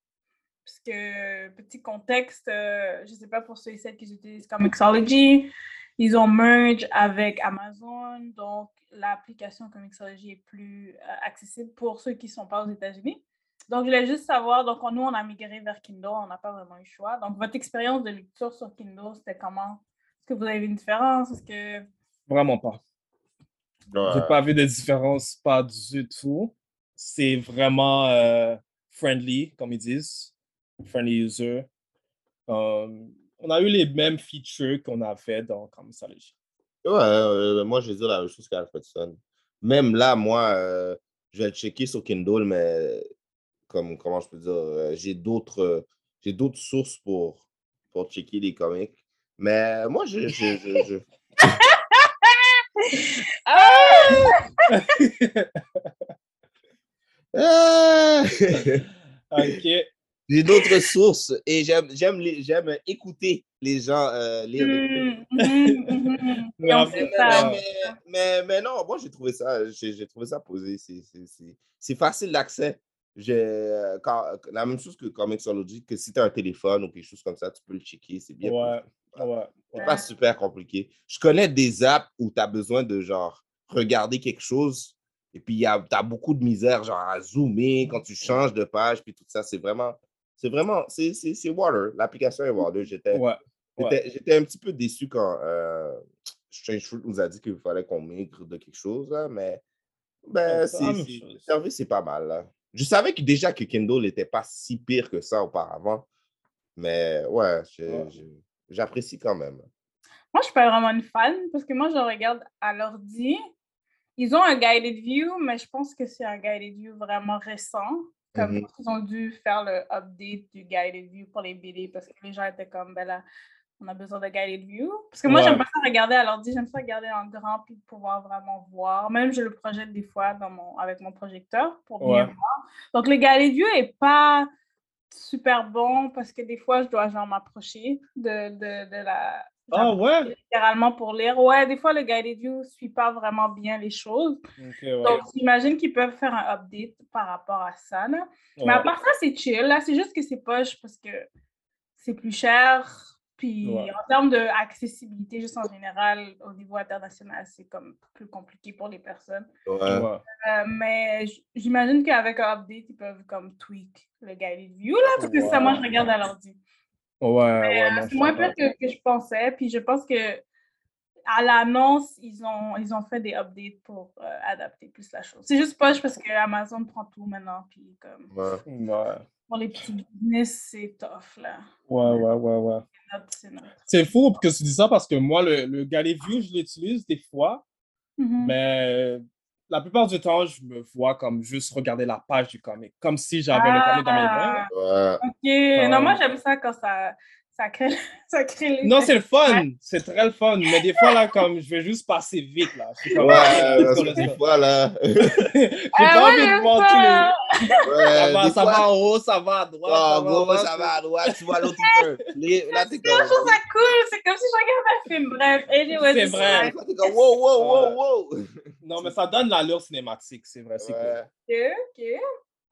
Parce que, petit contexte, euh, je ne sais pas pour ceux et celles qui utilisent Comixology, ils ont merge avec Amazon, donc l'application Comixology est plus euh, accessible pour ceux qui ne sont pas aux États-Unis. Donc, je voulais juste savoir, donc nous, on a migré vers Kindle, on n'a pas vraiment eu le choix. Donc, votre expérience de lecture sur Kindle, c'était comment? Est-ce que vous avez vu une différence? Est-ce que... Vraiment pas. J'ai pas vu de différence, pas du tout. C'est vraiment euh, friendly, comme ils disent. Friendly user. Um, on a eu les mêmes features qu'on avait dans Comixology. Ouais, euh, moi, je vais dire la même chose qu'Alfredson. Même là, moi, euh, je vais le checker sur Kindle, mais comme, comment je peux dire, euh, j'ai d'autres euh, j'ai d'autres sources pour, pour checker les comics. Mais moi, je. je, je, je- Ah! OK. J'ai d'autres sources et j'aime j'aime les- j'aime écouter les gens euh, lire. Mais mais, mais, mais, mais non, moi j'ai trouvé ça, j'ai trouvé ça posé. C'est- c'est- C'est c'est facile d'accès. J'ai, euh, quand- La même chose que Comixology, que si tu as un téléphone ou quelque chose comme ça, tu peux le checker. C'est bien. Ouais, ouais, C'est ouais. pas super compliqué. Je connais des apps où tu as besoin de genre regarder quelque chose et puis tu as beaucoup de misère genre à zoomer quand tu changes de page puis tout ça. C'est vraiment, c'est vraiment, c'est c'est- c'est Water. L'application est Water. J'étais Ouais, ouais. Un petit peu déçu quand euh, Strange Fruit nous a dit qu'il fallait qu'on migre de quelque chose, là, mais ben, le service, c'est pas mal. là. Je savais que déjà que Kindle n'était pas si pire que ça auparavant, mais ouais, j'apprécie quand même. Moi, je suis pas vraiment une fan parce que moi, je regarde à l'ordi. Ils ont un guided view, mais je pense que c'est un guided view vraiment récent. Comme Mhm. ils ont dû faire le update du guided view pour les BD parce que les gens étaient comme, ben là, on a besoin de guided view. Parce que moi, j'aime pas ça regarder à l'ordi, j'aime ça regarder en grand puis pouvoir vraiment voir. Même je le projette des fois dans mon, avec mon projecteur pour bien Ouais. voir. Donc, le guided view est pas super bon parce que des fois, je dois genre m'approcher de, de, de la. Ah ouais? Littéralement pour lire. Ouais, des fois, le guided view ne suit pas vraiment bien les choses. Ouais. Donc, j'imagine qu'ils peuvent faire un update par rapport à ça. Là. Mais à part ça, c'est chill. Là, c'est juste que c'est poche parce que c'est plus cher. Puis Ouais. en termes d'accessibilité, juste en général, au niveau international, c'est comme plus compliqué pour les personnes. Ouais. Euh, mais j'imagine qu'avec un update, ils peuvent comme tweak le guided view, là, parce que ça, moi, je regarde à l'ordi. Ouais, ouais, Euh, non, c'est moins pire que, que je pensais. Puis je pense que à l'annonce, ils ont, ils ont fait des updates pour euh, adapter plus la chose. C'est juste poche parce que Amazon prend tout maintenant. Puis comme Ouais. Ouais, pour les petits business, c'est tough là. ouais, ouais, ouais. ouais. C'est notre- c'est notre- C'est fou que tu dis ça parce que moi, le, le Gallet View, je l'utilise des fois, Mhm. mais la plupart du temps, je me vois comme juste regarder la page du comic, comme si j'avais le comic dans mes mains. Ah, Ouais. ok. Non, moi Ouais. j'aime ça quand ça, ça crée, ça crée les Non, c'est le fun. C'est très le fun. Mais des fois, là, comme je vais juste passer vite, là. Je suis comme, Ouais, ah, que go, des fois, là. J'ai Ah pas ouais, envie de le voir tous les. Ouais, Ça va, ça fois- va en haut, ça va à droite. Ah, ça va gros, en bas, ça va à droite, tu vois l'autre peut. Les- Là, t'es Je trouve comme. ça cool, c'est comme si je regardais un film. Bref, anyway, C'est vrai. t'es comme, wow, wow, wow, wow. Non, mais ça donne l'allure cinématique, c'est vrai. C'est Ouais. cool. Ok, ok.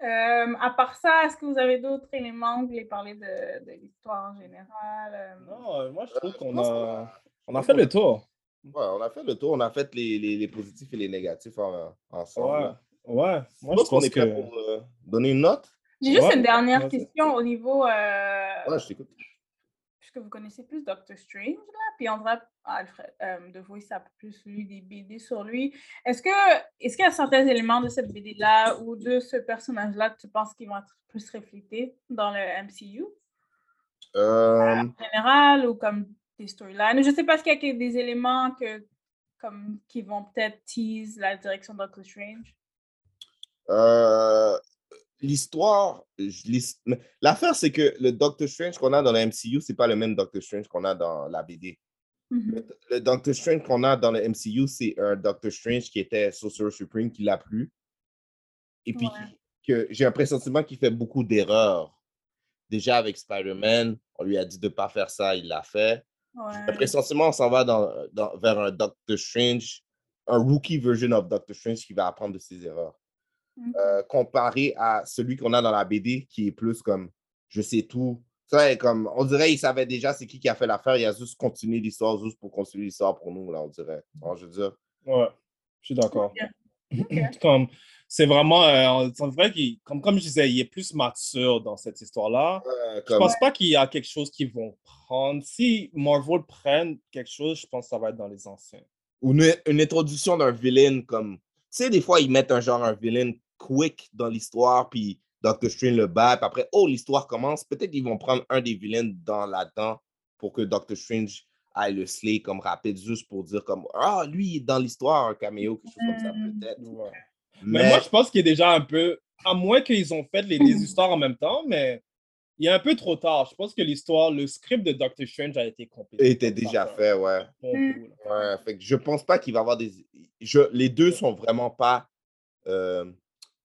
Euh, à part ça, est-ce que vous avez d'autres éléments? Vous voulez parler de, de l'histoire en général euh, Non, euh, moi, je trouve qu'on a... On a fait le tour. Ouais, on a fait le tour, on a fait les, les, les positifs et les négatifs en- ensemble. Ouais. Moi, je pense qu'on est prêt que... pour euh, donner une note. J'ai juste Ouais, une dernière question au niveau. Euh, Ouais, je t'écoute. Vous connaissez plus Doctor Strange, là, puis vrai, Alfred euh, De Voice a plus lu des BD sur lui. Est-ce que est-ce qu'il y a certains éléments de cette BD-là ou de ce personnage-là que tu penses qu'ils vont être plus reflétés dans le MCU Euh, en général ou comme des storylines? Je sais pas s'il y a des éléments que, comme, qui vont peut-être tease la direction de Doctor Strange? euh, L'histoire, l'affaire, c'est que le Doctor Strange qu'on a dans le MCU, c'est pas le même Doctor Strange qu'on a dans la BD. Mhm. Le Doctor Strange qu'on a dans le MCU, c'est un Doctor Strange qui était Sorcerer Supreme, qui l'a plus. Et puis, Ouais. que j'ai un pressentiment qu'il fait beaucoup d'erreurs. Déjà avec Spider-Man, on lui a dit de ne pas faire ça, il l'a fait. J'ai un pressentiment, on s'en va dans, dans- vers un Doctor Strange, un rookie version of Doctor Strange qui va apprendre de ses erreurs. Ok. Euh, comparé à celui qu'on a dans la BD, qui est plus comme je sais tout. Ça, est comme, on dirait qu'il savait déjà c'est qui qui a fait l'affaire, il a juste continué l'histoire juste pour continuer l'histoire pour nous, là, on dirait. Alors, je veux dire? Ouais, je suis d'accord. Comme, c'est vraiment, euh, c'est vrai qu'il, comme, comme je disais, il est plus mature dans cette histoire-là. euh, Je comme, pense pas qu'il y a quelque chose qu'ils vont prendre. Si Marvel prenne quelque chose, je pense que ça va être dans les anciens. ou une, une introduction d'un villain comme. Tu sais, des fois, ils mettent un genre un villain quick dans l'histoire, puis Doctor Strange le bat, puis après, oh, l'histoire commence. Peut-être qu'ils vont prendre un des villains dans là-dedans pour que Doctor Strange aille le slay comme rapide, juste pour dire comme Ah, lui, il est dans l'histoire, un caméo, quelque chose comme ça, Mm. peut-être. Ouais. Mais, Mais, moi, je pense qu'il est déjà un peu, à moins qu'ils ont fait les, les histoires en même temps, mais il est un peu trop tard. Je pense que l'histoire, le script de Doctor Strange a été complété. il était déjà fait, ouais. Mm. Ouais, fait que je pense pas qu'il va y avoir des. Je, les deux sont vraiment pas. euh,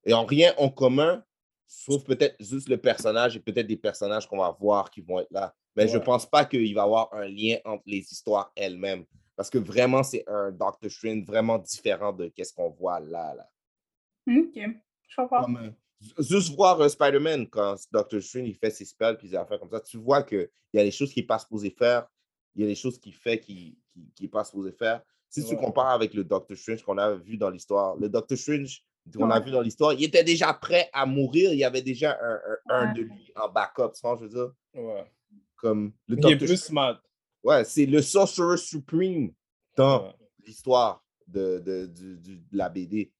et en rien en commun, sauf peut-être juste le personnage et peut-être des personnages qu'on va voir qui vont être là. Mais je Ouais. pense pas qu'il va y avoir un lien entre les histoires elles-mêmes. Parce que vraiment, c'est un Doctor Strange vraiment différent de qu'est-ce qu'on voit là. là. Ok, je comprends. Comme, euh, ju- juste voir euh, Spider-Man quand Doctor Strange il fait ses spells puis des affaires comme ça, tu vois qu'il y a des choses qu'il n'est pas supposé faire, il y a des choses qu'il fait qu'il n'est pas supposé faire. Si tu compares avec le Doctor Strange qu'on a vu dans l'histoire, le Doctor Strange qu'on a vu dans l'histoire, il était déjà prêt à mourir, il y avait déjà un, un- de lui en backup, tu vois, je veux dire? Ouais. Comme le Il est plus smart. Ouais, c'est le Sorcerer Supreme dans Ouais. l'histoire de, de, de la BD.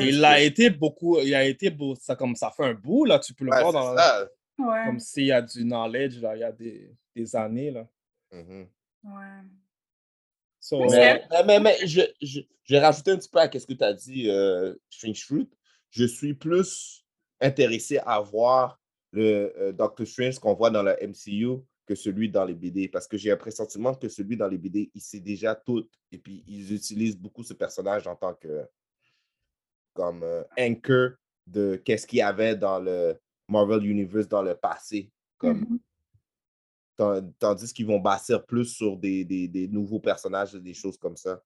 Il a été beaucoup, il a été beau, ça comme ça fait un bout, là, tu peux le voir dans, ça. Ouais. comme s'il y a du knowledge, là, il y a des, des années, là. Mhm. Ouais. So. Mais, mais, mais, mais je, je, je vais rajouter un petit peu à ce que tu as dit, euh, Strange Fruit. Je suis plus intéressé à voir le euh, Doctor Strange qu'on voit dans le MCU que celui dans les BD parce que j'ai un pressentiment que celui dans les BD, il sait déjà tout et puis ils utilisent beaucoup ce personnage en tant que comme euh, anchor de qu'est-ce qu'il y avait dans le Marvel Universe dans le passé. Comme, Mhm. Tan- Tandis qu'ils vont bâtir plus sur des, nouveaux personnages, des choses comme ça.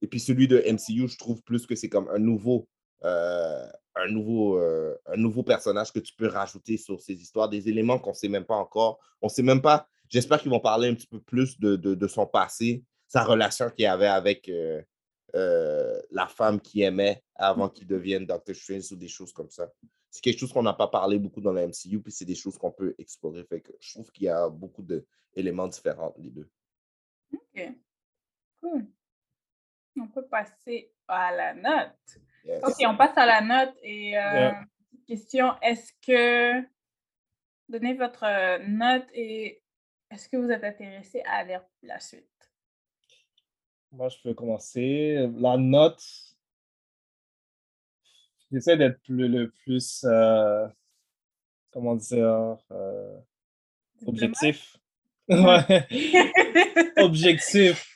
Et puis celui de MCU, je trouve plus que c'est comme un nouveau, euh, un, nouveau, euh, un nouveau personnage que tu peux rajouter sur ces histoires, des éléments qu'on ne sait même pas encore. On ne sait même pas. J'espère qu'ils vont parler un petit peu plus de son passé, sa relation qu'il avait avec euh, euh, la femme qu'il aimait avant qu'il devienne Doctor Strange ou des choses comme ça. C'est quelque chose qu'on n'a pas parlé beaucoup dans la MCU, puis c'est des choses qu'on peut explorer. Fait que je trouve qu'il y a beaucoup d'éléments différents les deux. Ok. Cool. On peut passer à la note. Yes. Ok, on passe à la note et euh, Yeah. question, est-ce que donnez votre euh, note et est-ce que vous êtes intéressé à lire la suite? Moi, je peux commencer. La note, j'essaie d'être le plus, euh, comment dire, euh, objectif. Ouais. Objectif.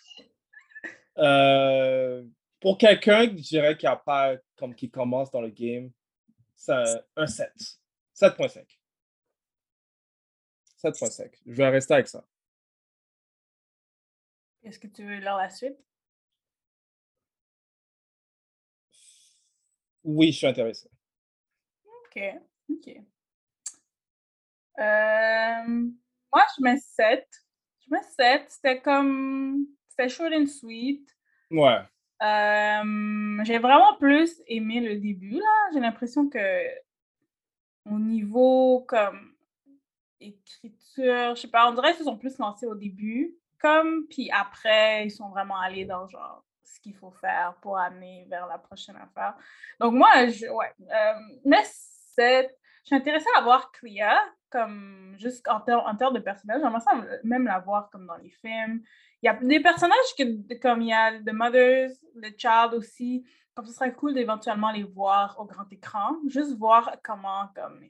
Euh, pour quelqu'un, je dirais qui a pas, comme qui commence dans le game, c'est un- un 7. 7.5. 7.5. Je vais rester avec ça. Est-ce que tu veux lire la suite? Oui, je suis intéressé. Ok, ok. Euh, moi, je mets 7. Je mets 7. C'était comme. C'était short and sweet. Ouais. Euh, j'ai vraiment plus aimé le début, là. J'ai l'impression que au niveau comme écriture, je sais pas, on dirait qu'ils se sont plus lancés au début, comme, puis après, ils sont vraiment allés dans genre ce qu'il faut faire pour amener vers la prochaine affaire. Donc moi, je, ouais, euh, mais c'est, je suis intéressée à voir Clea, comme, juste en, ter- en termes de personnage, j'aimerais ça même la voir comme dans les films. Il y a des personnages que, comme il y a The Mothers, The Child aussi, comme ce serait cool d'éventuellement les voir au grand écran, juste voir comment, comme,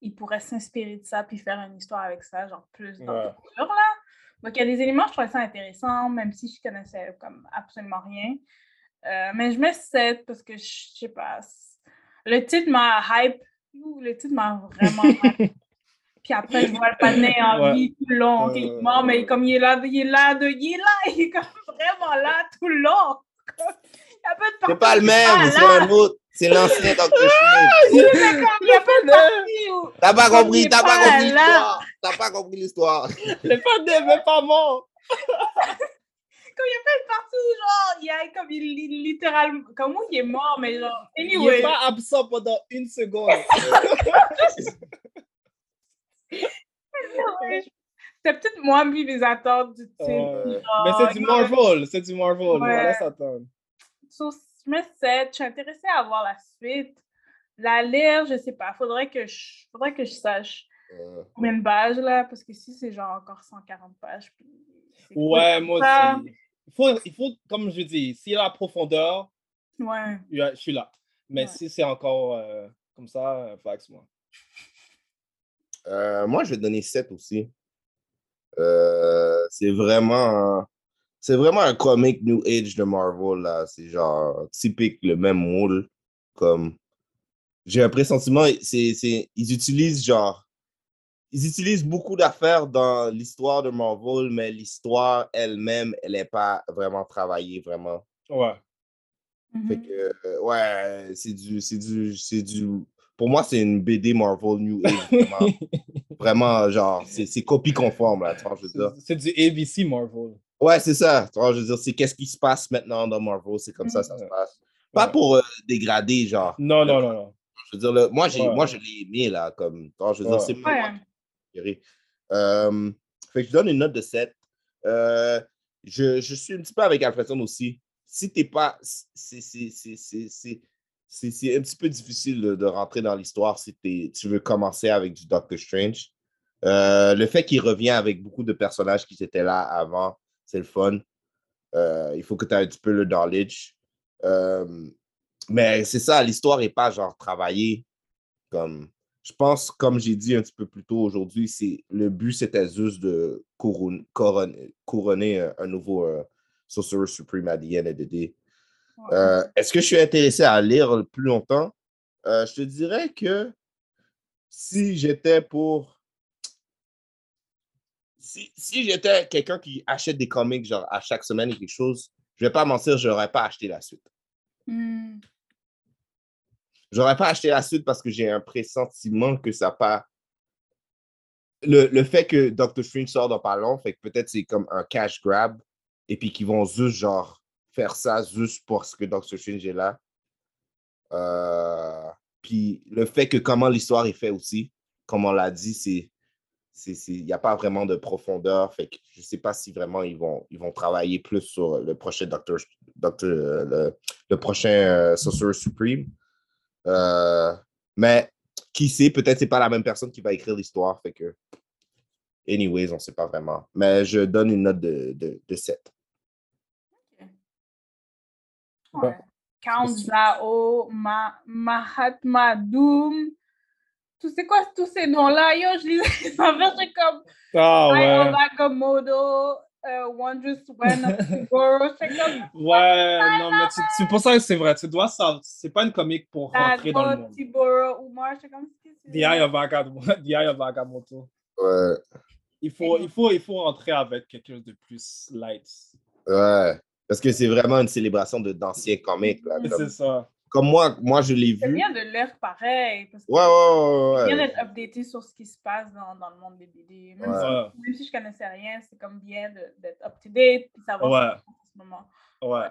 ils pourraient s'inspirer de ça puis faire une histoire avec ça, genre plus dans Ouais. le futur, là. Donc, il y a des éléments, je trouvais ça intéressant, même si je connaissais comme absolument rien. Euh, mais je mets 7 parce que, je sais pas, le titre m'a hype. Ouh, Le titre m'a vraiment hype. Puis après, je vois le panneau en Ouais. vie tout le long. ok, il est mort, mais comme il est là, il est là, de, il est là, il est comme vraiment là tout le long. Il y a pas de C'est pas le même, c'est un autre. C'est l'ancien Dr. Strange. Oui, mais comme il y a pas de partie où- T'as pas il compris, est t'as pas compris l'histoire. T'as pas compris l'histoire. Le panneau n'est pas mort. Comme il y a pas de partie où, genre, il y a comme il li- littéralement, comme où il est mort, mais genre, Il anyway. n'est pas absent pendant une seconde. C'était peut-être moi, puis les attentes du titre. Euh, genre, mais c'est du Marvel. C'est du Marvel. On Ouais. laisse attendre. So, je mets 7. Je suis intéressée à voir la suite. La lire, je sais pas. Faudrait que je, faudrait que je sache Euh, combien de pages, là, parce que si c'est genre encore 140 pages. puis c'est cool Ouais, moi ça? aussi. Il faut, il faut, comme je dis, s'il y a la profondeur, Ouais. je suis là. Mais Ouais. si c'est encore euh, comme ça, euh, fax-moi. euh, moi, je vais donner 7 aussi. Euh, c'est vraiment, c'est vraiment un comic New Age de Marvel, là. C'est genre typique, le même moule. Comme, j'ai un pressentiment, c'est, c'est, ils utilisent genre, ils utilisent beaucoup d'affaires dans l'histoire de Marvel, mais l'histoire elle-même, elle n'est pas vraiment travaillée, vraiment. Ouais. Fait Mhm. que, euh, ouais, c'est du, c'est du, c'est du, pour moi, c'est une BD Marvel New Age, vraiment, vraiment, genre, c'est, c'est copie conforme, là, tu vois, je veux dire? C'est c'est du ABC Marvel. Ouais, c'est ça, tu vois, je veux dire, c'est qu'est-ce qui se passe maintenant dans Marvel, c'est comme ça, ça se Ouais. passe. Pas Ouais. pour euh, dégrader, genre, Non, non, non, non. je veux dire, le- moi, j'ai, Ouais. moi, je l'ai aimé, là, comme, tu vois, je veux dire, Ouais. c'est moi qui. Euh, fait que je donne une note de 7. Euh, je, je suis un petit peu avec Alfredson aussi. Si t'es pas. C'est c'est- c'est- c'est- c'est- c'est- c'est un petit peu difficile de, de rentrer dans l'histoire si t'es- tu veux commencer avec du Doctor Strange. Euh, le fait qu'il revient avec beaucoup de personnages qui étaient là avant, c'est le fun. Euh, il faut que tu aies un petit peu le knowledge. Euh, mais c'est ça, l'histoire n'est pas genre travaillée comme. Je pense, comme j'ai dit un petit peu plus tôt aujourd'hui, c'est le but c'était juste de couronner, couronner, couronner un, un nouveau euh, Sorcerer Supreme à the end of the day. Ouais. Est-ce que je suis intéressé à lire plus longtemps? Je te dirais que si j'étais pour. Si, si j'étais quelqu'un qui achète des comics genre à chaque semaine et quelque chose, je vais pas mentir, je n'aurais pas acheté la suite. Hmm. J'aurais pas acheté la suite parce que j'ai un pressentiment que ça pas. Le, le fait que Doctor Strange sort dans pas long, fait que peut-être c'est comme un cash grab et puis qu'ils vont juste genre faire ça juste parce que Doctor Strange est là. Euh, puis le fait que comment l'histoire est faite aussi, comme on l'a dit, c'est il n'y a pas vraiment de profondeur. Fait que je ne sais pas si vraiment ils vont, ils vont travailler plus sur le prochain Doctor, Doctor euh, le, le prochain euh, Sorcerer Supreme. Euh, mais qui sait, peut-être c'est pas la même personne qui va écrire l'histoire. Fait que, anyways, on ne sait pas vraiment. Mais je donne une note de, de, de 7. Ouais. Count Zao, Ma- Mahatma Doom, tu sais quoi, tous ces noms-là, yo, je lisais affaires, j'étais comme Io ouais. Nakamoto, uh, Wondrous When j'étais comme Ouais, non, mais tu- c'est pour ça que c'est vrai. Tu dois savoir, c'est pas une comique pour rentrer dans le monde. Tiboro, Umar, j'étais comme The c'est? Eye of Agamotto. The Eye of Agamotto. Ouais, Il faut, il, faut, il faut rentrer avec quelque chose de plus light. ouais. Parce que c'est vraiment une célébration de d'anciens comics. Là, C'est comme, ça. Comme moi, moi, je l'ai C'est vu. bien de l'air pareil, parce que Ouais, ouais, c'est ouais. bien d'être updaté sur ce qui se passe dans, dans le monde des BD. Même, Ouais. si, Ouais. même si je connaissais rien, c'est comme bien de- d'être up-to-date puis savoir Ouais. ce qui se passe en ce moment. Ouais.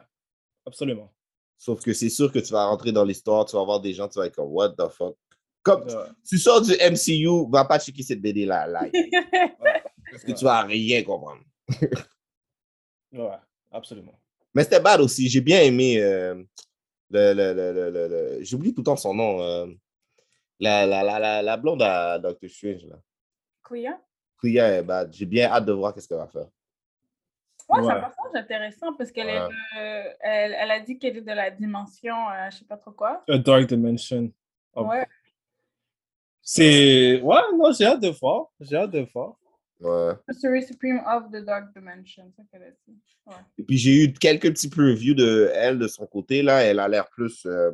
Absolument. Sauf que c'est sûr que tu vas rentrer dans l'histoire, tu vas voir des gens, tu vas être comme, what the fuck? Comme Ouais. tu sors du MCU, va pas checker cette BD-là, live, parce que Ouais. tu vas rien comprendre. Ouais. Absolument. Mais c'était bad aussi. J'ai bien aimé. euh, le, le, le, le, le- le- J'oublie tout le temps son nom. euh, la, la, la, la, la blonde à Doctor Strange. Là. Est bad. J'ai bien hâte de voir qu'est-ce qu'elle va faire. Ouais, c'est Ouais. un personnage intéressant parce qu'elle est de- elle, elle a dit qu'elle est de la dimension, euh, je sais pas trop quoi. A Dark Dimension. Oh. Ouais. C'est. Ouais, non, j'ai hâte de voir. J'ai hâte de voir. Ouais. Sorcery Supreme of the Dark Dimension, ça qu'elle a dit. Ouais. Et puis j'ai eu quelques petits previews de elle de son côté. Là, elle a l'air plus. euh,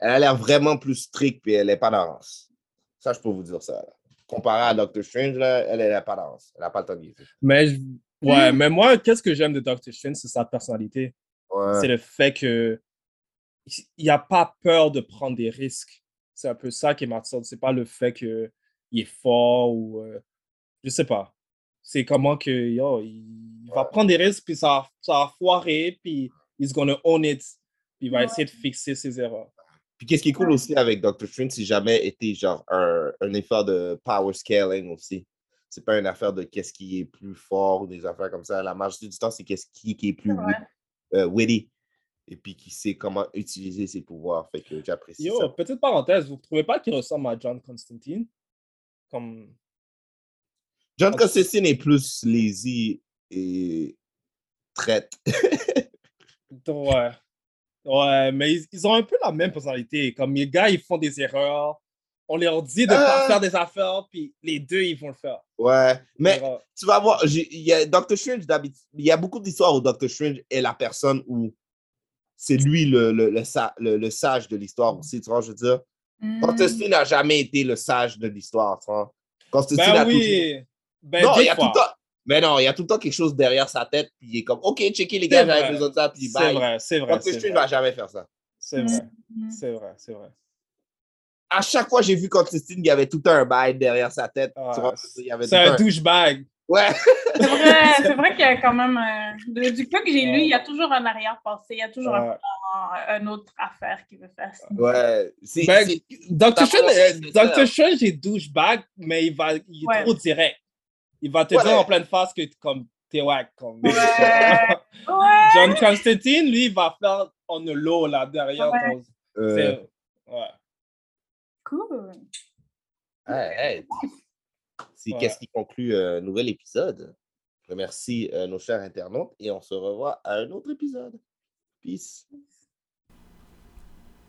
elle a l'air vraiment plus stricte, puis elle n'est pas d'avance. Ça, je peux vous dire ça. là. Comparé à Doctor Strange, là, elle n'est pas d'avance. Elle n'a pas le temps de. Mais, je- ouais, mais moi, qu'est-ce que j'aime de Doctor Strange, c'est sa personnalité. Ouais. C'est le fait que il n'a pas peur de prendre des risques. C'est un peu ça qui m'attire. C'est pas le fait qu'il est fort ou. euh, je sais pas. C'est comment que, yo, il va prendre des risques, puis ça, ça va foirer, puis he's gonna own it, puis il va Ouais. essayer de fixer ses erreurs. Puis qu'est-ce qui est cool aussi avec Doctor Strange, c'est jamais été genre un, un effort de power scaling aussi. C'est pas une affaire de qu'est-ce qui est plus fort ou des affaires comme ça. La majorité du temps, c'est qu'est-ce qui, qui est plus wit- euh, witty et puis qui sait comment utiliser ses pouvoirs. Fait que j'apprécie Yo, ça. petite parenthèse, vous ne trouvez pas qu'il ressemble à John Constantine? Comme. John Constantine est plus lazy et traite. Ouais. Ouais, mais ils, ils ont un peu la même personnalité. Comme les gars, ils font des erreurs. On leur dit de ne pas Euh. faire des affaires, puis les deux, ils vont le faire. ouais. Mais tu vas voir, y a Doctor Strange d'habitude. Il y a beaucoup d'histoires où Doctor Strange est la personne où c'est lui le, le, le, sa- le- le sage de l'histoire aussi, tu vois, je veux dire? Mm. Constantine n'a jamais été le sage de l'histoire, tu vois? Constantine Ben a toujours- oui. Ben, non, il y a tout le temps. Mais non, il y a tout le temps quelque chose derrière sa tête, puis il est comme, OK, checker les gars, j'avais besoin de ça, puis C'est bye. vrai, c'est vrai. C'est vrai. va jamais faire ça. C'est vrai. Mm. C'est vrai, c'est vrai. À chaque fois, j'ai vu Constantine, il y avait tout un bail derrière sa tête. Ah, C'est tout un douchebag. Ouais. C'est vrai, c'est vrai qu'il y a quand même. euh, du peu que j'ai lu, il y a toujours un arrière-pensée, il y a toujours un, Ouais. un autre affaire qui veut faire. Ouais. Ben, Ça c'est Doctor ça. Strange est douchebag, mais il, va, il est Ouais. trop direct. Il va te Ouais. dire en pleine face que comme t'es wack. Comme, Ouais. Ouais. John Constantine, lui, il va faire on the low là derrière Ouais. ton. euh, c'est- Ouais. Cool. C'est Ouais. qu'est-ce qui conclut un nouvel épisode? Je remercie euh, nos chers internautes et on se revoit à un autre épisode. Peace.